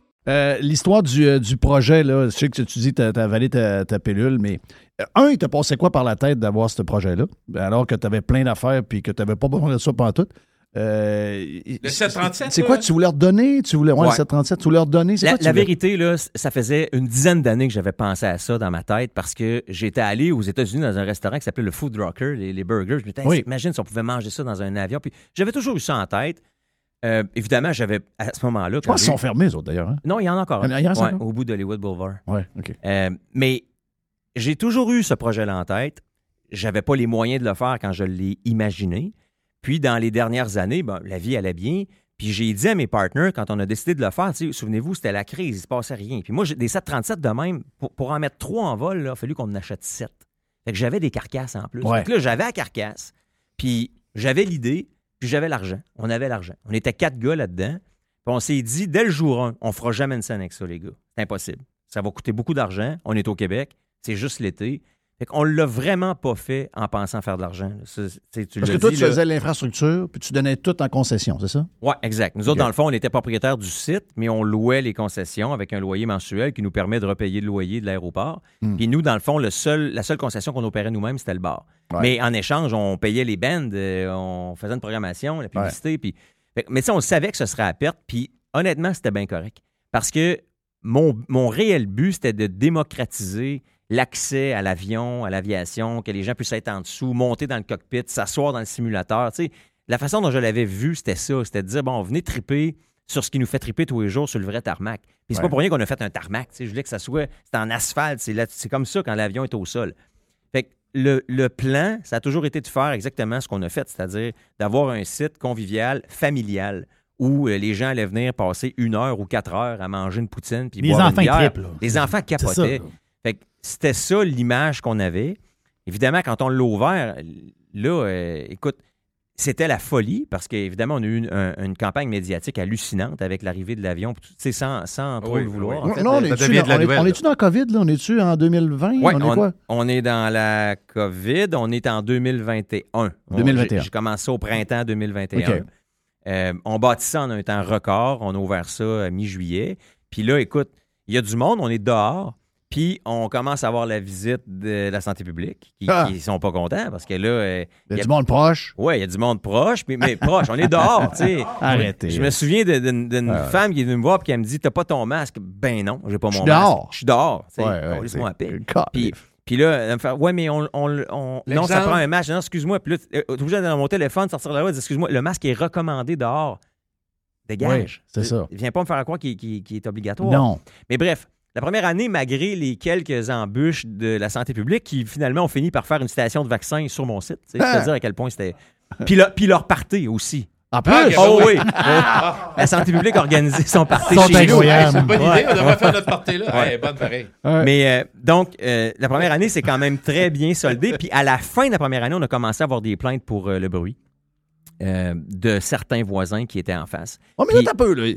Euh, L'histoire du, euh, du projet, là, je sais que tu dis que tu as avalé ta, ta pilule, mais euh, un, il t'a passé quoi par la tête d'avoir ce projet-là, alors que tu avais plein d'affaires puis que tu n'avais pas besoin de ça pendant tout? Euh, Le 737, C'est quoi, tu voulais redonner? Tu voulais, ouais, le Ouais. 737, tu voulais redonner? La, quoi tu la voulais- vérité, là, ça faisait une dizaine d'années que j'avais pensé à ça dans ma tête parce que j'étais allé aux États-Unis dans un restaurant qui s'appelait le Food Rocker, les, les burgers. Je me disais, Oui. imagine si on pouvait manger ça dans un avion. Puis j'avais toujours eu ça en tête. Euh, évidemment, j'avais à ce moment-là. Je pense qu'ils sont fermés, eux autres, d'ailleurs. Hein? Non, il y en a encore. Il y en a- Ouais, encore? au bout d'Hollywood Boulevard. Ouais, OK. Euh, mais j'ai toujours eu ce projet-là en tête. J'avais pas les moyens de le faire quand je l'ai imaginé. Puis, dans les dernières années, ben, la vie allait bien. Puis, j'ai dit à mes partenaires, quand on a décidé de le faire, souvenez-vous, c'était la crise, il se passait rien. Puis, moi, des 737 de même, pour, pour en mettre trois en vol, il a fallu qu'on en achète sept. Fait que j'avais des carcasses en plus. Ouais. Que là, j'avais la carcasse, puis j'avais l'idée, puis j'avais l'argent. On avait l'argent. On était quatre gars là-dedans. Puis on s'est dit, dès le jour 1, on fera jamais une scène avec ça, les gars. C'est impossible. Ça va coûter beaucoup d'argent. On est au Québec. C'est juste l'été. Fait qu'on l'a vraiment pas fait en pensant faire de l'argent. Parce que toi, dit, tu là. faisais l'infrastructure, puis tu donnais tout en concession, c'est ça? Oui, exact. Nous autres, dans le fond, on était propriétaires du site, mais on louait les concessions avec un loyer mensuel qui nous permet de repayer le loyer de l'aéroport. Hmm. Puis nous, dans le fond, le seul, la seule concession qu'on opérait nous-mêmes, c'était le bar. Ouais. Mais en échange, on payait les bands, euh, on faisait une programmation, la publicité. Puis... Fait que- Mais on savait que ce serait à perte, puis honnêtement, c'était bien correct. Parce que mon, mon réel but, c'était de démocratiser l'accès à l'avion, à l'aviation, que les gens puissent être en dessous, monter dans le cockpit, s'asseoir dans le simulateur. Tu sais, la façon dont je l'avais vu, c'était ça. C'était de dire, bon, venez triper sur ce qui nous fait triper tous les jours sur le vrai tarmac. Puis c'est Ouais. pas pour rien qu'on a fait un tarmac. tu sais. Je voulais que ça soit c'est en asphalte. C'est, là- c'est comme ça quand l'avion est au sol. Fait que le, le plan, ça a toujours été de faire exactement ce qu'on a fait, c'est-à-dire d'avoir un site convivial, familial, où euh, les gens allaient venir passer une heure ou quatre heures à manger une poutine puis Les boire enfants une bière. trippent, là. Les enfants capotaient. Fait que c'était ça l'image qu'on avait. Évidemment, quand on l'a ouvert, là, euh, écoute, c'était la folie parce qu'évidemment, on a eu une, un- une campagne médiatique hallucinante avec l'arrivée de l'avion, sans, sans trop Oui, le vouloir. oui. en fait. non, on est-tu dans, on est- dans la COVID, là? On est-tu en 2020? Ouais, on est on, quoi? on est dans la COVID, on est en 2021. On- 2021. J'ai commencé au printemps 2021. OK. Euh, on bâtit ça en un temps record. On a ouvert ça à mi-juillet. Puis là, écoute, il y a du monde, on est dehors. Puis on commence à avoir la visite de la santé publique qui, Ah. qui sont pas contents parce que là, euh, Il y a il y a- du monde proche. ouais, il y a du monde proche, mais, mais proche, on est dehors, tu sais. Arrêtez. Je me souviens de- d'une Ah femme qui est venue me voir et qui me dit T'as pas ton masque? Ben non, j'ai pas mon Je suis masque. dehors. Je suis dehors. Laisse-moi la paix. Puis, puis là, elle me fait Ouais, mais on. on, on- non, ça prend un masque. Non, excuse-moi. Puis là, euh, t'es obligé d'aller dans mon téléphone, sortir là-bas, dire Excuse-moi, le masque est recommandé dehors. Dégage. Oui, c'est ça. Viens pas me faire croire qu'il qu'il est obligatoire. Non. Mais bref, la première année, malgré les quelques embûches de la santé publique, qui finalement ont fini par faire une station de vaccins sur mon site. tu sais, Ah. C'est à dire à quel point c'était. Puis, là, puis leur party aussi. En plus, Ah. Oh oui! La santé publique a organisé son party Sont chez nous. Hey, c'est une bonne idée, on devrait faire notre partie là. Ouais. Bonne pareil. Ouais. Mais euh, donc, euh, la première année, c'est quand même très bien soldé. Puis à la fin de la première année, on a commencé à avoir des plaintes pour euh, le bruit euh, de certains voisins qui étaient en face. Oh, mais là, Puis- t'as peu, là.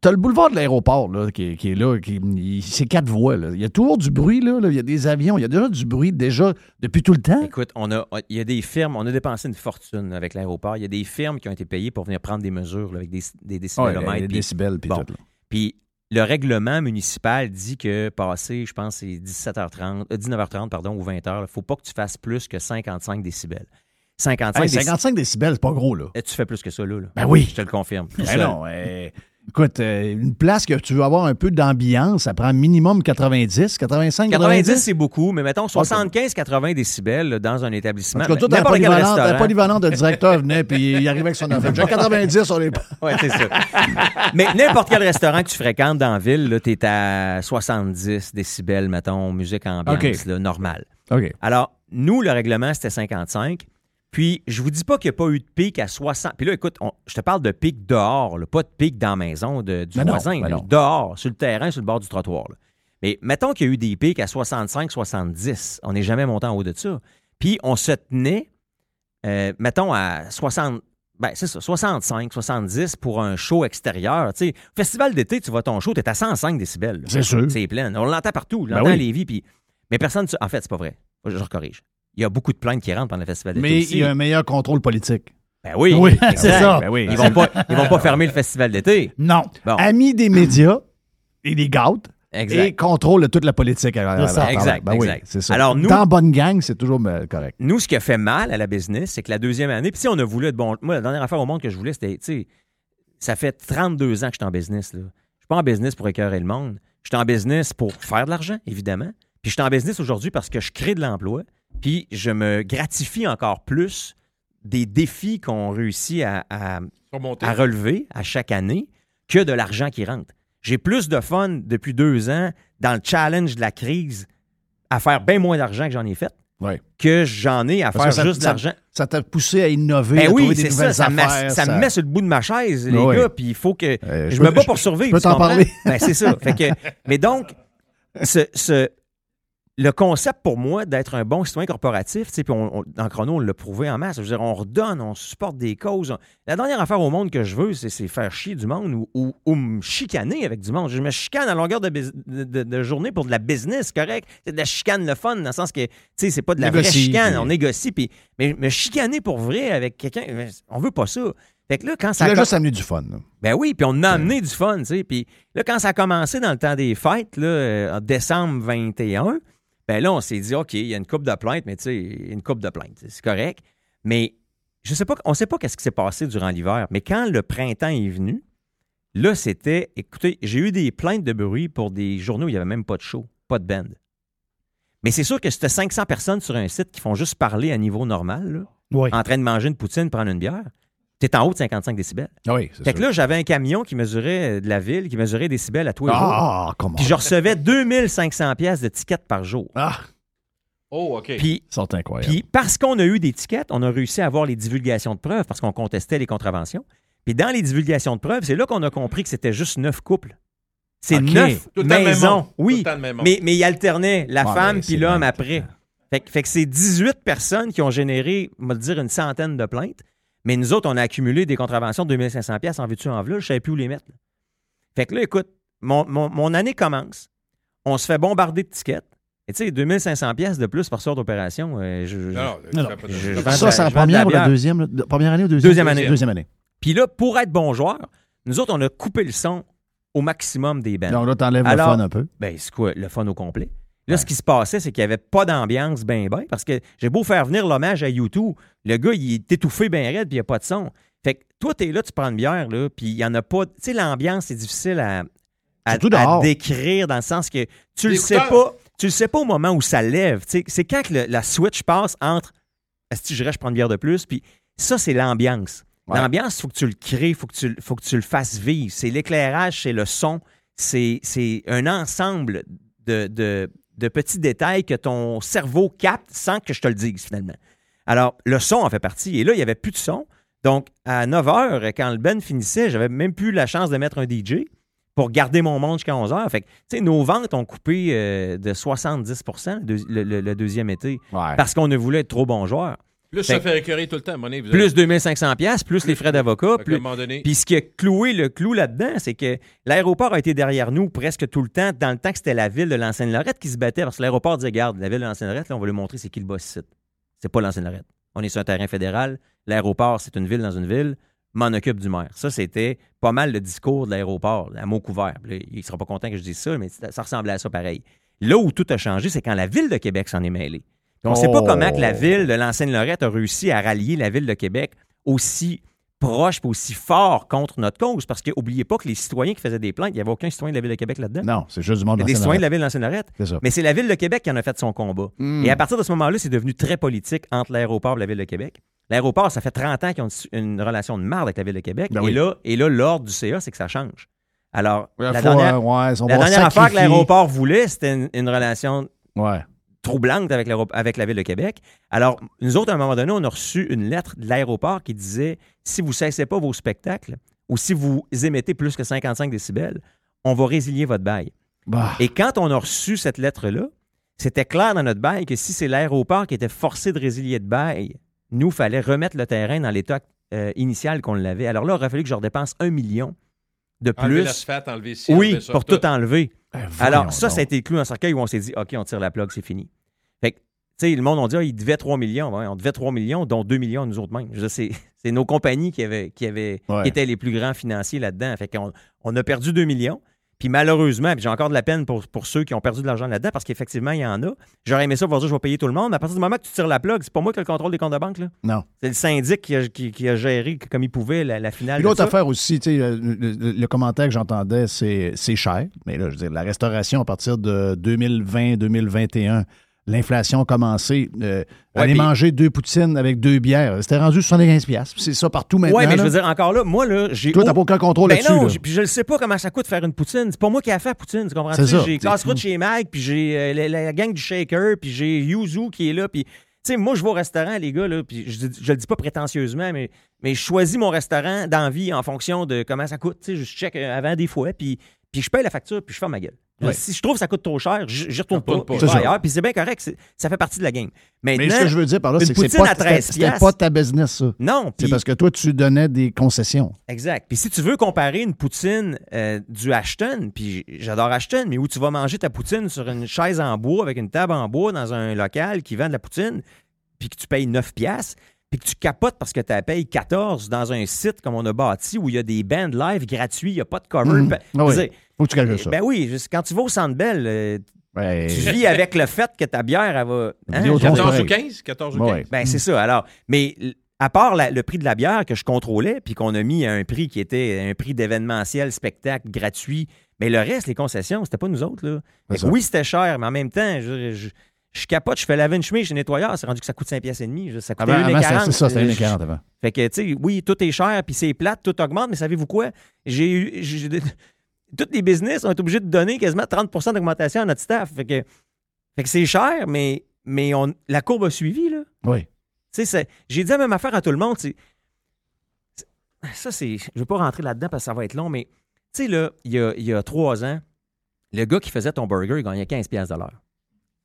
T'as le boulevard de l'aéroport, là, qui, est- qui est là, qui, c'est quatre voies, là. Il y a toujours du bruit, là, là. Il y a des avions, il y a déjà du bruit, déjà, depuis tout le temps. Écoute, on a, il y a des firmes, on a dépensé une fortune avec l'aéroport. Il y a des firmes qui ont été payées pour venir prendre des mesures là, avec des, des décibelomètres. Puis- décibels, puis bon. tout, là. Puis le règlement municipal dit que passé, je pense, c'est 17h30, euh, 19h30, pardon, ou 20h, il ne faut pas que tu fasses plus que 55 décibels. 55 Hey, décibels. 55 décibels, c'est pas gros, là. Tu fais plus que ça, là. là. Ben oui. Je te le confirme. Ben non, euh, écoute, euh, une place que tu veux avoir un peu d'ambiance, ça prend minimum 90, 85, 90, 90. c'est beaucoup, mais mettons 75-80 décibels là, dans un établissement. En tout cas, polyvalente, dans la restaurant. polyvalente, le directeur venait, puis il arrivait avec son affaire. J'ai 90, on est pas. Ouais, c'est ça. Mais n'importe quel restaurant que tu fréquentes dans la ville, tu es à 70 décibels, mettons, musique ambiance, là, normale. OK. Alors, nous, le règlement, c'était 55. Puis, je vous dis pas qu'il n'y a pas eu de pic à 60. Puis là, écoute, on- je te parle de pic dehors, là, pas de pic dans la maison de- du Ben non, voisin. ben là, dehors, sur le terrain, sur le bord du trottoir. là. Mais mettons qu'il y a eu des pics à 65, 70. On n'est jamais monté en haut de ça. Puis, on se tenait, euh, mettons, à 60. Ben, c'est ça, 65, 70 pour un show extérieur. Tu sais, festival d'été, tu vois ton show, tu es à 105 décibels. C'est sûr. C'est plein. On l'entend partout. On Ben l'entend oui. à Lévis. Puis... Mais personne. En fait, c'est pas vrai. Je, je corrige. Il y a beaucoup de plaintes qui rentrent pendant le festival d'été. Mais aussi. il y a un meilleur contrôle politique. Ben oui. Oui, exact. c'est ça. Ben oui. Ils vont pas, ils vont pas fermer le festival d'été. Non. Bon. Amis des médias, et les gâte, et Exact. contrôle toute la politique. ça. Exact, ben oui, exact. c'est ça. Alors, nous- Dans bonne gang, c'est toujours ben, correct. Nous, ce qui a fait mal à la business, c'est que la deuxième année, puis si on a voulu être bon. Moi, la dernière affaire au monde que je voulais, c'était, tu sais, ça fait 32 ans que je suis en business. Là. Je suis pas en business pour écœurer le monde. Je suis en business pour faire de l'argent, évidemment. Puis je suis en business aujourd'hui parce que je crée de l'emploi. Puis je me gratifie encore plus des défis qu'on réussit à, à- Remonter. à relever à chaque année que de l'argent qui rentre. J'ai plus de fun depuis deux ans dans le challenge de la crise à faire bien moins d'argent que j'en ai fait Ouais. que j'en ai à Parce faire ça- juste de l'argent. Ça t'a poussé à innover, Ben à oui, trouver des ça. nouvelles Ça, affaires. ça me met sur le bout de ma chaise, les Ouais. gars, puis il faut que. Euh, je, je me bats pour survivre. je peux t'en parler. Ben, c'est ça. Fait que, mais donc, ce, ce- le concept pour moi d'être un bon citoyen corporatif, tu sais, puis on, on- dans Chrono, on l'a prouvé en masse. Je veux dire, on redonne, on supporte des causes. La dernière affaire au monde que je veux, c'est, faire chier du monde ou, ou- ou me chicaner avec du monde. Je me chicane à longueur de, de- de- de journée pour de la business, correct? C'est de la chicane le fun, dans le sens que, tu sais, c'est pas de la vraie chicane. On négocie, puis, mais me chicaner pour vrai avec quelqu'un, on veut pas ça. Fait que là, quand Tu ça voulais com- juste amener du fun. là. ben oui, puis on a amené du fun, tu sais. Puis là, quand ça a commencé dans le temps des fêtes, là, euh, en décembre 21, ben là, on s'est dit, OK, il y a une coupe de plaintes, mais tu sais, une coupe de plaintes, c'est correct. Mais je sais pas, on sait pas qu'est-ce qui s'est passé durant l'hiver, mais quand le printemps est venu, là, c'était, écoutez, j'ai eu des plaintes de bruit pour des journaux où il n'y avait même pas de show, pas de band. Mais c'est sûr que tu 500 personnes sur un site qui font juste parler à niveau normal, là, Oui. en train de manger une poutine, prendre une bière, tu es en haut de 55 décibels. Ah Oui, c'est Fait que sûr. là, j'avais un camion qui mesurait euh, de la ville, qui mesurait des décibels à tous les jours. Ah, comment? Puis je recevais 2500 pièces de tickets par jour. Ah, Oh, OK. Puis ils sont incroyables. Puis parce qu'on a eu des tickets, on a réussi à avoir les divulgations de preuves parce qu'on contestait les contraventions. Puis dans les divulgations de preuves, c'est là qu'on a compris que c'était juste neuf couples. C'est OK. neuf Tout le temps le même maisons. monde. Tout Oui, le temps le même monde. mais, mais ils alternaient la femme mais puis l'homme après. Fait, que- fait que c'est 18 personnes qui ont généré, on va dire, une centaine de plaintes. Mais nous autres, on a accumulé des contraventions de 2500 pièces en veux-tu en veux, je savais plus où les mettre. là. Fait que là, écoute, mon, mon- mon année commence. On se fait bombarder de tickets. Et tu sais, 2500 pièces de plus par soir d'opération. euh, je- je- Non, non, Non, ça je- je- c'est la première ou la bière. deuxième? Première année ou deuxième? Deuxième année. Deuxième année. Puis là, pour être bon joueur, nous autres, on a coupé le son au maximum des bands. Donc là, t'enlèves le fun un peu. Ben, c'est quoi, le fun au complet? Là, ce qui se passait, c'est qu'il n'y avait pas d'ambiance ben ben, parce que j'ai beau faire venir l'hommage à YouTube, le gars, il est étouffé ben raide, puis il n'y a pas de son. Fait que toi, t'es là, tu prends une bière, là, puis il n'y en a pas... Tu sais, l'ambiance, c'est difficile à, à, décrire dans le sens que tu le sais pas... Tu le sais pas au moment où ça lève. tu sais. C'est quand que le- la switch passe entre est-ce que je prendre une bière de plus, puis ça, c'est l'ambiance. Ouais. L'ambiance, il faut que tu le crées, il faut, que tu le- faut que tu le fasses vivre. C'est l'éclairage, c'est le son, c'est c'est un ensemble de, de- de petits détails que ton cerveau capte sans que je te le dise finalement. Alors, le son en fait partie. Et là, il n'y avait plus de son. Donc, à 9 h, quand le Ben finissait, j'avais même plus la chance de mettre un DJ pour garder mon monde jusqu'à 11 h. Fait que, tu sais, nos ventes ont coupé euh, de 70 le, le- le- le deuxième été Ouais. parce qu'on ne voulait être trop bon joueur. Plus ça fait écœurer tout le temps, Plus avez- 2500 pièces, plus les frais d'avocat, plus, donné, puis ce qui a cloué le clou là-dedans, c'est que l'aéroport a été derrière nous presque tout le temps, dans le temps que c'était la ville de l'Ancienne-Lorette qui se battait, parce que l'aéroport disait, garde, la ville de l'Ancienne-Lorette, là, on va lui montrer c'est qui le boss site. C'est pas l'Ancienne-Lorette. On est sur un terrain fédéral. L'aéroport, c'est une ville dans une ville. M'en occupe du maire. Ça, c'était pas mal le discours de l'aéroport, à mot couvert. Là, il sera pas content que je dise ça, mais ça ressemblait à ça pareil. Là où tout a changé, c'est quand la ville de Québec s'en est mêlée. Puis on ne sait pas Oh. comment que la ville de l'Ancienne-Lorette a réussi à rallier la ville de Québec aussi proche et aussi fort contre notre cause. Parce que n'oubliez pas que les citoyens qui faisaient des plaintes, il n'y avait aucun citoyen de la ville de Québec là-dedans. Non, c'est juste du monde a des citoyens de la ville de ça. Mais c'est la ville de Québec qui en a fait son combat. Hmm. Et à partir de ce moment-là, c'est devenu très politique entre l'aéroport et la ville de Québec. L'aéroport, ça fait 30 ans qu'ils ont une, une relation de marde avec la ville de Québec. Ben et, oui. là, et là, l'ordre du CA, c'est que ça change. Alors, la dernière, euh, ouais, la va dernière affaire que l'aéroport voulait, c'était une, une relation Ouais. Troublante avec, la ville de Québec. Alors, nous autres, à un moment donné, on a reçu une lettre de l'aéroport qui disait si vous ne cessez pas vos spectacles ou si vous émettez plus que 55 décibels, on va résilier votre bail. Bah. Et quand on a reçu cette lettre-là, c'était clair dans notre bail que si c'est l'aéroport qui était forcé de résilier de bail, nous, fallait remettre le terrain dans l'état euh, initial qu'on l'avait. Alors là, il aurait fallu que je redépense un million de enlever plus. enlever Oui, pour tout enlever. Ben, Alors, ça, donc. ça a été le clou dans le cercueil où on s'est dit, OK, on tire la plug, c'est fini. Fait que, tu sais, le monde, on dit, ah, il devait 3 millions. Ouais, on devait 3 millions, dont 2 millions nous autres mêmes. Je veux dire, C'est c'est nos compagnies qui, avaient, qui, avaient, Ouais. qui étaient les plus grands financiers là-dedans. Fait qu'on on a perdu 2 millions. Puis malheureusement, puis j'ai encore de la peine pour, pour ceux qui ont perdu de l'argent là-dedans, parce qu'effectivement, il y en a. J'aurais aimé ça pour dire, je vais payer tout le monde. Mais à partir du moment que tu tires la plug, c'est pas moi qui ai le contrôle des comptes de banque. là. Non. C'est le syndic qui a, qui- qui a géré comme il pouvait la, la finale. L'autre affaire aussi, le, le- le commentaire que j'entendais, c'est c'est cher. Mais là, je veux dire, la restauration à partir de 2020-2021, l'inflation a commencé. Euh, Ouais, aller manger deux poutines avec deux bières, c'était rendu 75$. piastres. C'est ça partout maintenant. Ouais, mais je veux dire, encore là, moi, là, j'ai. Toi, t'as pas aucun contrôle Ben là-dessus. non, là. puis je ne sais pas comment ça coûte faire une poutine. C'est pas moi qui ai fait la poutine, tu comprends? C'est ça. J'ai Casse-Croûte chez Mag, puis j'ai euh, la, la gang du Shaker, puis j'ai Yuzu qui est là, puis... Tu sais, moi, je vais au restaurant, les gars, là, puis je le dis pas prétentieusement, mais, mais je choisis mon restaurant d'envie en fonction de comment ça coûte. Tu sais, je check euh, avant des fois, puis, puis je paye la facture, puis je ferme ma gueule. Ouais. Si je trouve que ça coûte trop cher, j'y retourne pas. Pas. ça. ailleurs, puis c'est bien correct, c'est- ça fait partie de la game. Mais ce que je veux dire par là, une c'est que c'est poutine pas, à 13 c'était- c'était piastres. pas ta business, ça. non, C'est parce que toi, tu donnais des concessions. Exact. Puis si tu veux comparer une poutine euh, du Ashton, puis j'adore Ashton, mais où tu vas manger ta poutine sur une chaise en bois avec une table en bois dans un local qui vend de la poutine, puis que tu payes 9 piastres, puis que tu capotes parce que tu as payé 14 dans un site comme on a bâti où il y a des bands live gratuits, il n'y a pas de cover. Mhm. Ben, Ah oui. dire, Faut que tu calcules ça. ben oui, juste quand tu vas au Centre Bell, euh, Ouais. tu vis avec le fait que ta bière, elle va... hein, Vidéotron, c'est 14 ou pareil. 15? 14 ou 15? Ouais. ben, c'est ça. Alors, mais à part la- le prix de la bière que je contrôlais, puis qu'on a mis à un prix qui était un prix d'événementiel, spectacle, gratuit, mais le reste, les concessions, c'était pas nous autres. Là. Oui, c'était cher, mais en même temps, je, je- Je capote, je fais laver une chemise chez nettoyeur, c'est rendu que ça coûte 5 pièces et demi. Ça coûtait Avant, avant, 1,40. c'était- c'est ça, c'était Euh, 1,40 avant. Fait que, tu sais, oui, tout est cher, puis c'est plate, tout augmente, mais savez-vous quoi? J'ai eu. Tous les business ont été obligés de donner quasiment 30% d'augmentation à notre staff. Fait que, fait que c'est cher, mais, mais on, la courbe a suivi, là. Oui. Tu sais, j'ai dit la même affaire à tout le monde. Ça, c'est. Je veux pas rentrer là-dedans parce que ça va être long, mais tu sais, là, il y a, il y a trois ans, le gars qui faisait ton burger, il gagnait 15$ piastres de l'heure.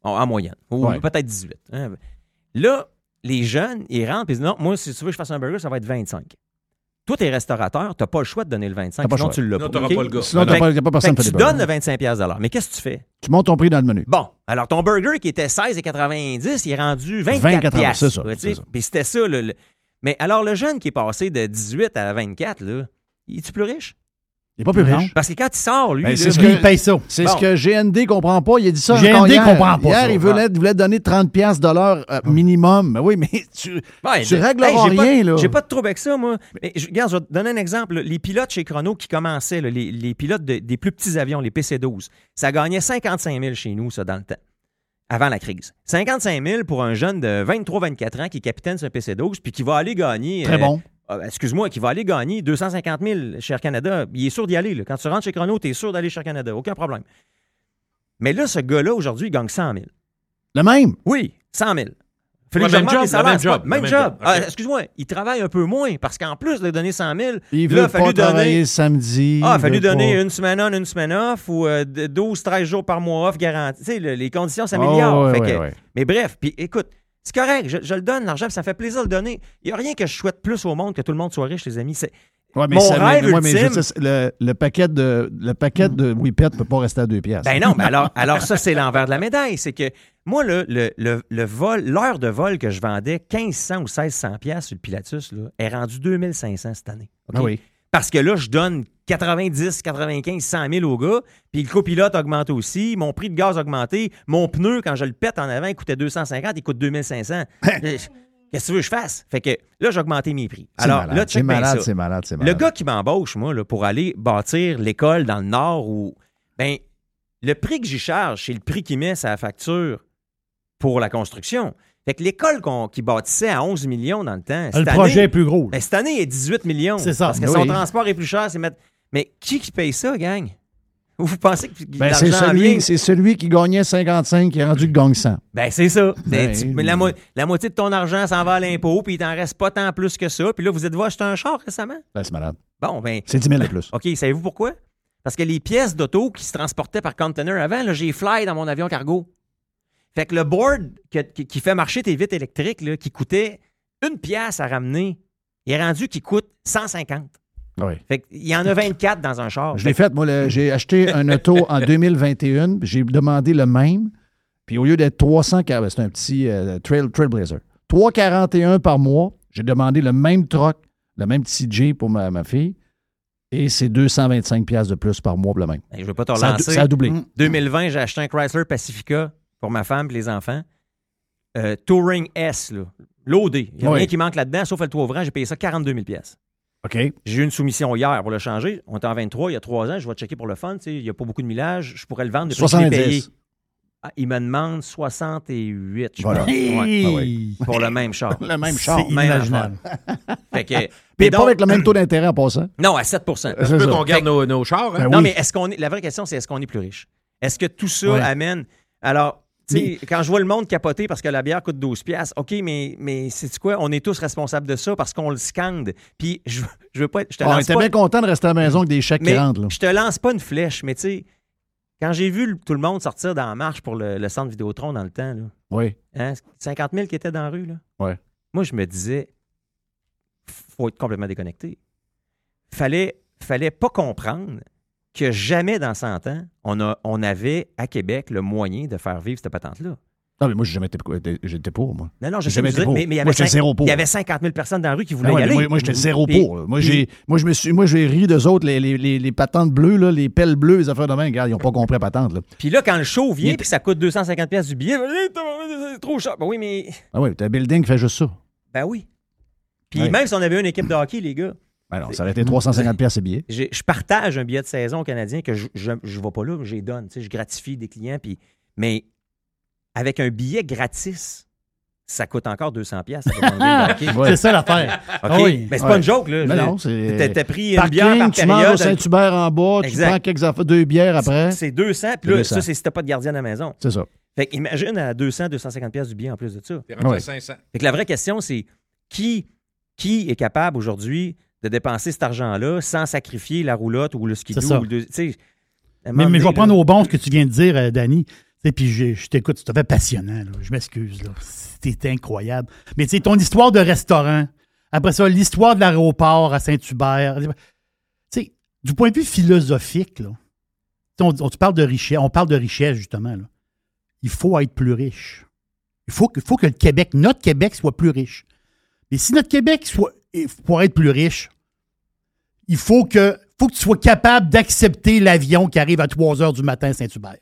En, en moyenne. Ou Ouais. peut-être 18. hein. Là, les jeunes, ils rentrent et disent non, moi, si tu veux que je fasse un burger, ça va être 25. Toi, t'es restaurateur, t'as pas le choix de donner le 25, T'as pas le sinon choix. tu l'as Non, pas. t'auras OK? pas le gars. Sinon, t'as pas personne tu donnes le burgers. 25$ piastres de l'heure. Mais qu'est-ce que tu fais? Tu montes ton prix dans le menu. Bon, alors ton burger qui était 16,90, il est rendu 24 24, piastres, c'est ça, c'est. Puis c'était ça. le- le- Mais alors, le jeune qui est passé de 18 à 24, là, il est-tu plus riche? Il n'est pas plus Non. riche. Parce que quand il sort, lui, Ben, c'est ce Lui, que- il paye ça. C'est Bon. ce que GND comprend pas. Il a dit ça GND hier. comprend pas Hier, ça. il voulait, il voulait donner 30 piastres de l'heure euh, minimum. Mais oui, mais tu... Ouais, Tu régleras j'ai pas- rien, là. J'ai pas de trouble avec ça, moi. Mais je, regarde, je vais te donner un exemple. Les pilotes chez Chrono qui commençaient, là, les, les pilotes de- des plus petits avions, les PC-12, ça gagnait 55 000 chez nous, ça, dans le temps, avant la crise. 55 000 pour un jeune de 23-24 ans qui est capitaine sur un PC-12 puis qui va aller gagner... Très euh, bon. Euh, excuse-moi, qui va aller gagner 250 000 chez Air Canada. Il est sûr d'y aller. là. Quand tu rentres chez Chrono, tu es sûr d'aller chez Air Canada. Aucun problème. Mais là, ce gars-là, aujourd'hui, il gagne 100 000. Le même? Oui, 100 000. Ouais, que même j'augmente job, les salaires, le même job, Même le même job. job. Ah. Excuse-moi, il travaille un peu moins parce qu'en plus de donner 100 000, Il là, veut a fallu pas travailler donner, samedi. ah, il a fallu donner pas- une semaine on, une semaine off ou euh, 12-13 jours par mois off garanti. Tu sais, le- les conditions s'améliorent. Oh, que- ouais. Mais bref, puis écoute, c'est correct, je, je le donne, l'argent, puis ça fait plaisir de le donner. Il n'y a rien que je souhaite plus au monde que tout le monde soit riche, les amis. C'est- Ouais, mais Mon ça- mais- rêve ouais, mais ultime- le, le paquet de le paquet de Whippet ne peut pas rester à deux piastres. Ben non, mais alors, alors ça, c'est l'envers de la médaille. C'est que moi, le, le, le, le vol, l'heure de vol que je vendais 1500 ou 1600 pièces sur le Pilatus là, est rendue 2500 cette année. Ah oui. Parce que là, je donne 90, 95, 100 000 au gars, puis le copilote augmente aussi, mon prix de gaz a augmenté, mon pneu, quand je le pète en avant, il coûtait 250, il coûte 2500. Qu'est-ce que tu veux que je fasse? Fait que là, j'ai augmenté mes prix. Alors malade, là, c'est malade, c'est malade, c'est Le malade. gars qui m'embauche, moi, là, pour aller bâtir l'école dans le Nord, ou ben, le prix que j'y charge, c'est le prix qu'il met sa facture pour la construction. Fait que l'école qu'on- qui bâtissait à 11 millions dans le temps, Le cette projet année, est plus gros. ben, cette année, il est 18 millions. C'est ça, Parce que oui. son transport est plus cher. c'est mettre- Mais qui qui paye ça, gang? Vous pensez que Ben, c'est celui, c'est celui qui gagnait 55 qui est rendu que gagne 100. Ben, c'est ça. Ben, tu- la, mo- la moitié de ton argent s'en va à l'impôt, puis il t'en reste pas tant plus que ça. Puis là, vous êtes va acheter un char récemment? Ben, c'est malade. Bon, ben, C'est 10 000 de plus. OK, savez-vous pourquoi? Parce que les pièces d'auto qui se transportaient par container avant, j'ai fly dans mon avion cargo. Fait que le board que- qui, qui fait marcher tes vitres électriques, là, qui coûtait une pièce à ramener, il est rendu qu'il coûte 150. Oui. Fait qu'il y en a 24 dans un char. Je l'ai fait, moi, j'ai acheté un auto en 2021, j'ai demandé le même, puis au lieu d'être 300, car- c'est un petit euh, trail, Trailblazer, 3,41 par mois, j'ai demandé le même truck, le même petit Jeep pour ma, ma fille, et c'est 225 pièces de plus par mois pour le même. Ben, je veux pas te Ça a, relancer. ça a doublé. Mm. 2020, j'ai acheté un Chrysler Pacifica pour ma femme et les enfants. Euh, Touring S, là. Loadé. Il n'y a Oui. rien qui manque là-dedans, sauf le toit ouvrant. J'ai payé ça 42 000 pièces. OK? J'ai eu une soumission hier pour le changer. On était en 23, il y a trois ans. Je vais checker pour le fun. tu sais, Il n'y a pas beaucoup de millage. Je pourrais le vendre depuis que je l'ai 70. payé. Ah, il me demande 68, je Voilà. pense. Ouais, Hey! pour le même char. Le même char. C'est inimaginable. Fait que, mais pas avec le même taux d'intérêt en passant. non, à 7 C'est Un peu qu'on garde nos, nos chars. hein? Ben Non, oui. mais est-ce qu'on est. La vraie question, c'est est-ce qu'on est plus riche? Est-ce que tout ça Ouais. amène. Alors, quand je vois le monde capoter parce que la bière coûte 12 piastres, OK, mais, mais c'est quoi? On est tous responsables de ça parce qu'on le scande. Puis, je, je veux pas être. Je te On lance était pas- bien content de rester à la maison avec des chèques mais qui rentrent. Là. je te lance pas une flèche, mais tu sais, quand j'ai vu le- tout le monde sortir dans la marche pour le, le centre Vidéotron dans le temps, là, Oui. hein, 50 000 qui étaient dans la rue, là. Ouais. Moi, je me disais, faut être complètement déconnecté. Fallait, fallait pas comprendre que jamais dans 100 ans, on, a, on avait à Québec le moyen de faire vivre cette patente-là. Non, mais moi, j'ai jamais été, j'étais pour, moi. Non, non, J'ai jamais mais, été pour. mais, mais il y avait Moi, j'étais cinq- zéro pour. il y avait 50 000 personnes dans la rue qui voulaient y mais aller. moi, moi, j'étais zéro pour. là. Moi, j'ai, moi, je me suis, moi, j'ai ri d'eux autres, les, les, les, les patentes bleues, là, les pelles bleues, les affaires de main. Regarde, ils n'ont pas compris la patente. Là. Puis là, quand le show vient puis ça coûte 250 pièces du billet, c'est trop cher. Ben oui, mais Ah oui, t'as un building qui fait juste ça. Ben oui. Puis Ouais. même si on avait une équipe de hockey, les gars, Non, ça aurait été 350 pièces ces billets. j'ai- je partage un billet de saison au Canadien que je ne vais pas là, je les donne. Tu sais, je gratifie des clients. Puis, mais avec un billet gratis, ça coûte encore 200 pièces. OK, C'est ça l'affaire. Ah oui. mais c'est Ouais. pas une joke là. Mais Je- non, c'est. T'as pris une Parking, bière par tu. Saint-Hubert en bas, tu Exact. prends quelques affaires, deux bières après. C'est 200, puis là, 200. ça, c'est si t'as pas de gardien à la maison. C'est ça. Fait que imagine à 200, 250 pièces du billet en plus de ça. T'es rendu Ouais. à 500. Fait que la vraie question, c'est qui, qui est capable aujourd'hui de dépenser cet argent-là sans sacrifier la roulotte ou le skidoo? Ou le- Mais, mais je vais prendre au bon ce que tu viens de dire, euh, Danny. Puis je, je t'écoute, c'est tout à fait passionnant. là. Je m'excuse. C'était incroyable. Mais tu sais, ton histoire de restaurant, après ça, l'histoire de l'aéroport à Saint-Hubert. Tu sais, du point de vue philosophique, là, on, on- tu parles de richesse, on parle de richesse, justement. là. Il faut être plus riche. Il faut, que- faut que le Québec, notre Québec, soit plus riche. Mais si notre Québec soit, et pour être plus riche, il faut que, faut que tu sois capable d'accepter l'avion qui arrive à 3 heures du matin à Saint-Hubert.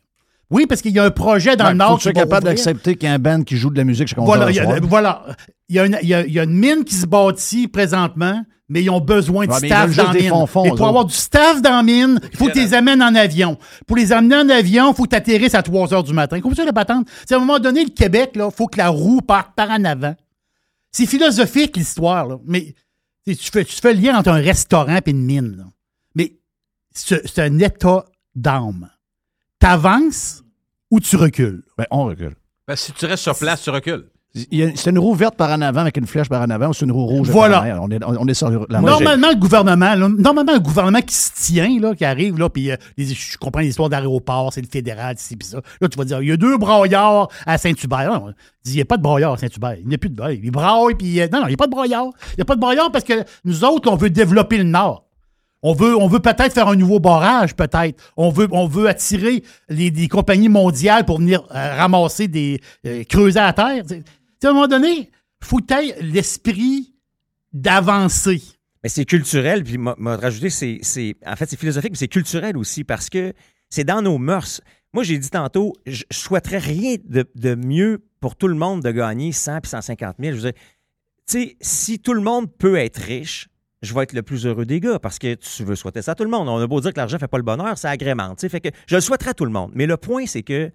Oui, parce qu'il y a un projet dans Ouais, le faut Nord. que tu sois capable d'accepter qu'il y a un band qui joue de la musique chez Voilà, il y, a, voilà. Il, y a une, il y a- il y a une mine qui se bâtit présentement, mais ils ont besoin de Ouais, staff dans mine. eux pour avoir du staff dans la mine, il faut que tu les amènes en avion. Pour les amener en avion, il faut que tu atterrisses à 3 heures du matin. Comme ça, la patente? C'est à un moment donné, le Québec, il faut que la roue parte par en avant. C'est philosophique, l'histoire, là. Mais tu fais, tu fais le lien entre un restaurant et une mine. là. Mais c'est un état d'âme. T'avances ou tu recules? Ben, on recule. Que si tu restes sur place, tu recules. C'est une roue verte par en avant avec une flèche par en avant ou c'est une roue rouge Voilà. par en arrière? On est, on est sur la Normalement, le gouvernement, là, normalement, le gouvernement qui se tient, là, qui arrive, là, puis euh, je comprends l'histoire d'aéroport, c'est le fédéral, c'est puis ça. Là, tu vas dire, il y a deux braillards à Saint-Hubert. Il n'y a pas de braillard à Saint-Hubert. Il n'y a plus de braillard. Il braille, puis euh, non, non, il n'y a pas de braillard. Il n'y a pas de braillard parce que nous autres, on veut développer le Nord. On veut, on veut peut-être faire un nouveau barrage, peut-être. On veut, on veut attirer les, des compagnies mondiales pour venir euh, ramasser des. creuser à terre. À un moment donné, faut que l'esprit d'avancer. Mais c'est culturel, puis m'a rajouté, c'est, en fait, c'est philosophique, mais c'est culturel aussi parce que c'est dans nos mœurs. Moi, j'ai dit tantôt, je souhaiterais rien de, de mieux pour tout le monde de gagner 100 puis 150 000. Je veux dire, tu sais, si tout le monde peut être riche, je vais être le plus heureux des gars parce que tu veux souhaiter ça à tout le monde. On a beau dire que l'argent fait pas le bonheur, ça agrémente. Fait que je le souhaiterais à tout le monde. Mais le point, c'est que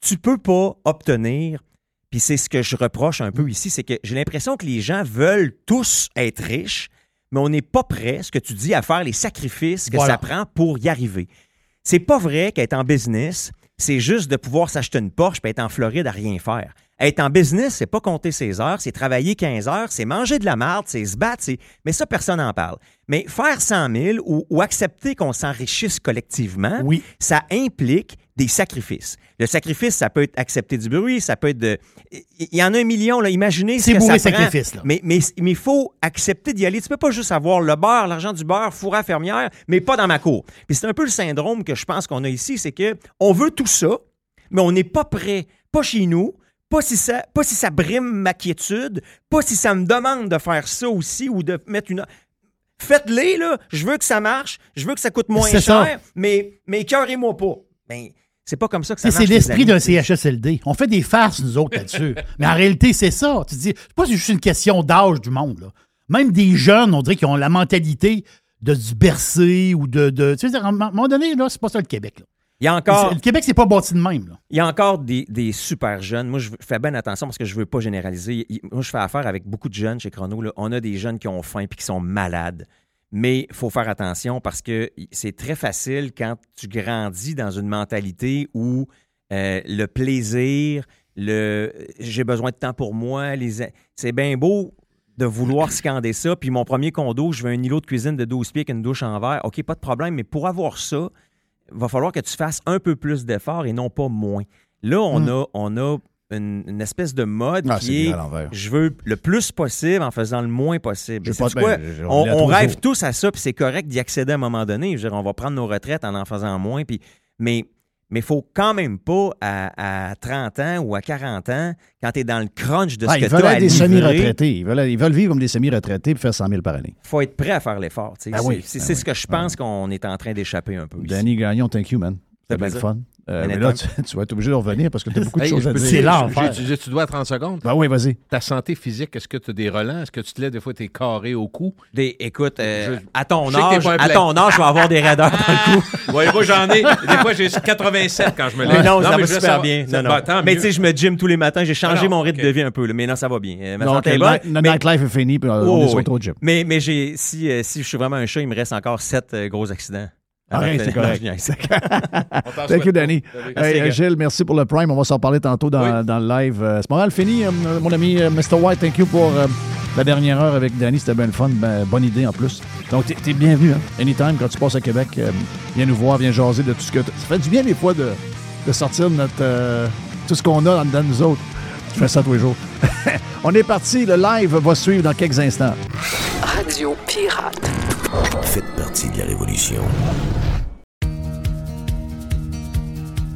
tu peux pas obtenir, puis c'est ce que je reproche un peu ici, c'est que j'ai l'impression que les gens veulent tous être riches, mais on n'est pas prêt, ce que tu dis, à faire les sacrifices que Voilà. ça prend pour y arriver. C'est pas vrai qu'être en business, c'est juste de pouvoir s'acheter une Porsche et être en Floride à rien faire. Être en business, c'est pas compter ses heures, c'est travailler 15 heures, c'est manger de la marde, c'est se battre, c'est... mais ça, personne n'en parle. Mais faire 100 000 ou, ou accepter qu'on s'enrichisse collectivement, Oui. ça implique des sacrifices. Le sacrifice, ça peut être accepter du bruit, ça peut être de... Il y en a un million, là, imaginez ce C'est que ça prend. sacrifice, là. Mais mais mais il faut accepter d'y aller. Tu peux pas juste avoir le beurre, l'argent du beurre, fourré à fermière, mais pas dans ma cour. Puis c'est un peu le syndrome que je pense qu'on a ici, c'est que on veut tout ça, mais on n'est pas prêt, pas chez nous, pas si ça, pas si ça brime ma quiétude, pas si ça me demande de faire ça aussi ou de mettre une. Faites-les, là. Je veux que ça marche. Je veux que ça coûte moins C'est cher, ça. mais, mais cœurez-moi pas. Ben, c'est pas comme ça que ça C'est marche. c'est les l'esprit d'un CHSLD. On fait des farces, nous autres, là-dessus. Mais en réalité, c'est ça. Tu dis, c'est pas juste une question d'âge du monde. là. Même des jeunes, on dirait qu'ils ont la mentalité de se bercer ou de. de tu sais, à un moment donné, là, c'est pas ça le Québec. là. Il y a encore. Le Québec, c'est pas bâti de même. Là. Il y a encore des, des super jeunes. Moi, je fais bien attention parce que je veux pas généraliser. Moi, je fais affaire avec beaucoup de jeunes chez Chrono. là. On a des jeunes qui ont faim et qui sont malades. Mais il faut faire attention parce que c'est très facile quand tu grandis dans une mentalité où euh, le plaisir, le j'ai besoin de temps pour moi, les c'est bien beau de vouloir scander ça. Puis mon premier condo, je veux un îlot de cuisine de 12 pieds avec une douche en verre. OK, pas de problème, mais pour avoir ça, va falloir que tu fasses un peu plus d'efforts et non pas moins. Là, on Hmm. a, on a une, une espèce de mode Ah, qui est je veux le plus possible en faisant le moins possible. Pas ben, on on, rêve jours. tous à ça, puis c'est correct d'y accéder à un moment donné. Je veux dire, on va prendre nos retraites en en faisant moins, puis mais mais faut quand même pas à, à 30 ans ou à 40 ans, quand tu es dans le crunch de ce Ah, que ils tu veulent as à être des semi-retraités. Ils veulent, ils veulent vivre comme des semi-retraités et faire 100 000 par année. faut être prêt à faire l'effort. Ben c'est oui, c'est- ben c'est oui, ce que je ben pense qu'on est en train d'échapper un peu ici. Danny Gagnon, thank you, man. C'était bien le fun. Euh, mais là, tu, tu vas être obligé de revenir parce que tu as beaucoup de Hey, choses à dire. C'est l'enfer. Tu dois à 30 secondes. Ben oui, vas-y. Ta santé physique, est-ce que tu as des relents? Est-ce que tu te lèves des fois, tu es carré au cou? Des- écoute, euh, Je- à ton t'es âge, à ton âge, je vais avoir des raideurs dans le cou. Ouais, moi, j'en ai. Des fois, j'ai 87 quand je me Mais lève. non, ça mais va super savoir- bien. Non, non. bah, tant mais tu sais, je me gym tous les matins. J'ai changé Ah non, mon rythme de vie un peu, là, mais non, ça va bien. Euh, Ma santé est bonne. le nightlife est fini, puis euh, on Oh, est sur oui. au gym. Mais, mais j'ai, si, euh, si je suis vraiment un chat, il me reste encore sept euh, gros accidents. Avant de c'est correct. Thank you. Danny. Hey. Gilles, merci pour le Prime. On va s'en parler tantôt dans, Oui. dans le live. Euh, C'est pas mal fini, euh, mon ami euh, Mr. White. Thank you pour euh, la dernière heure avec Danny. C'était bien le fun. Ben, bonne idée en plus. Donc, t'es bienvenu. Hein? Anytime, quand tu passes à Québec, euh, viens nous voir, viens jaser de tout ce que... Ça fait du bien des fois de, de sortir de notre, euh, tout ce qu'on a dedans de nous autres. Tu fais ça tous les jours. On est parti. Le live va suivre dans quelques instants. Radio Pirate. Faites partie de la révolution.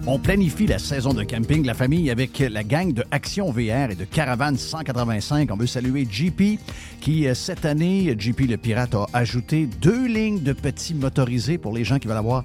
On planifie la saison de camping, la famille, avec la gang de Action VR et de Caravane 185. On veut saluer JP, qui, euh, cette année, JP le Pirate a ajouté deux lignes de petits motorisés pour les gens qui veulent avoir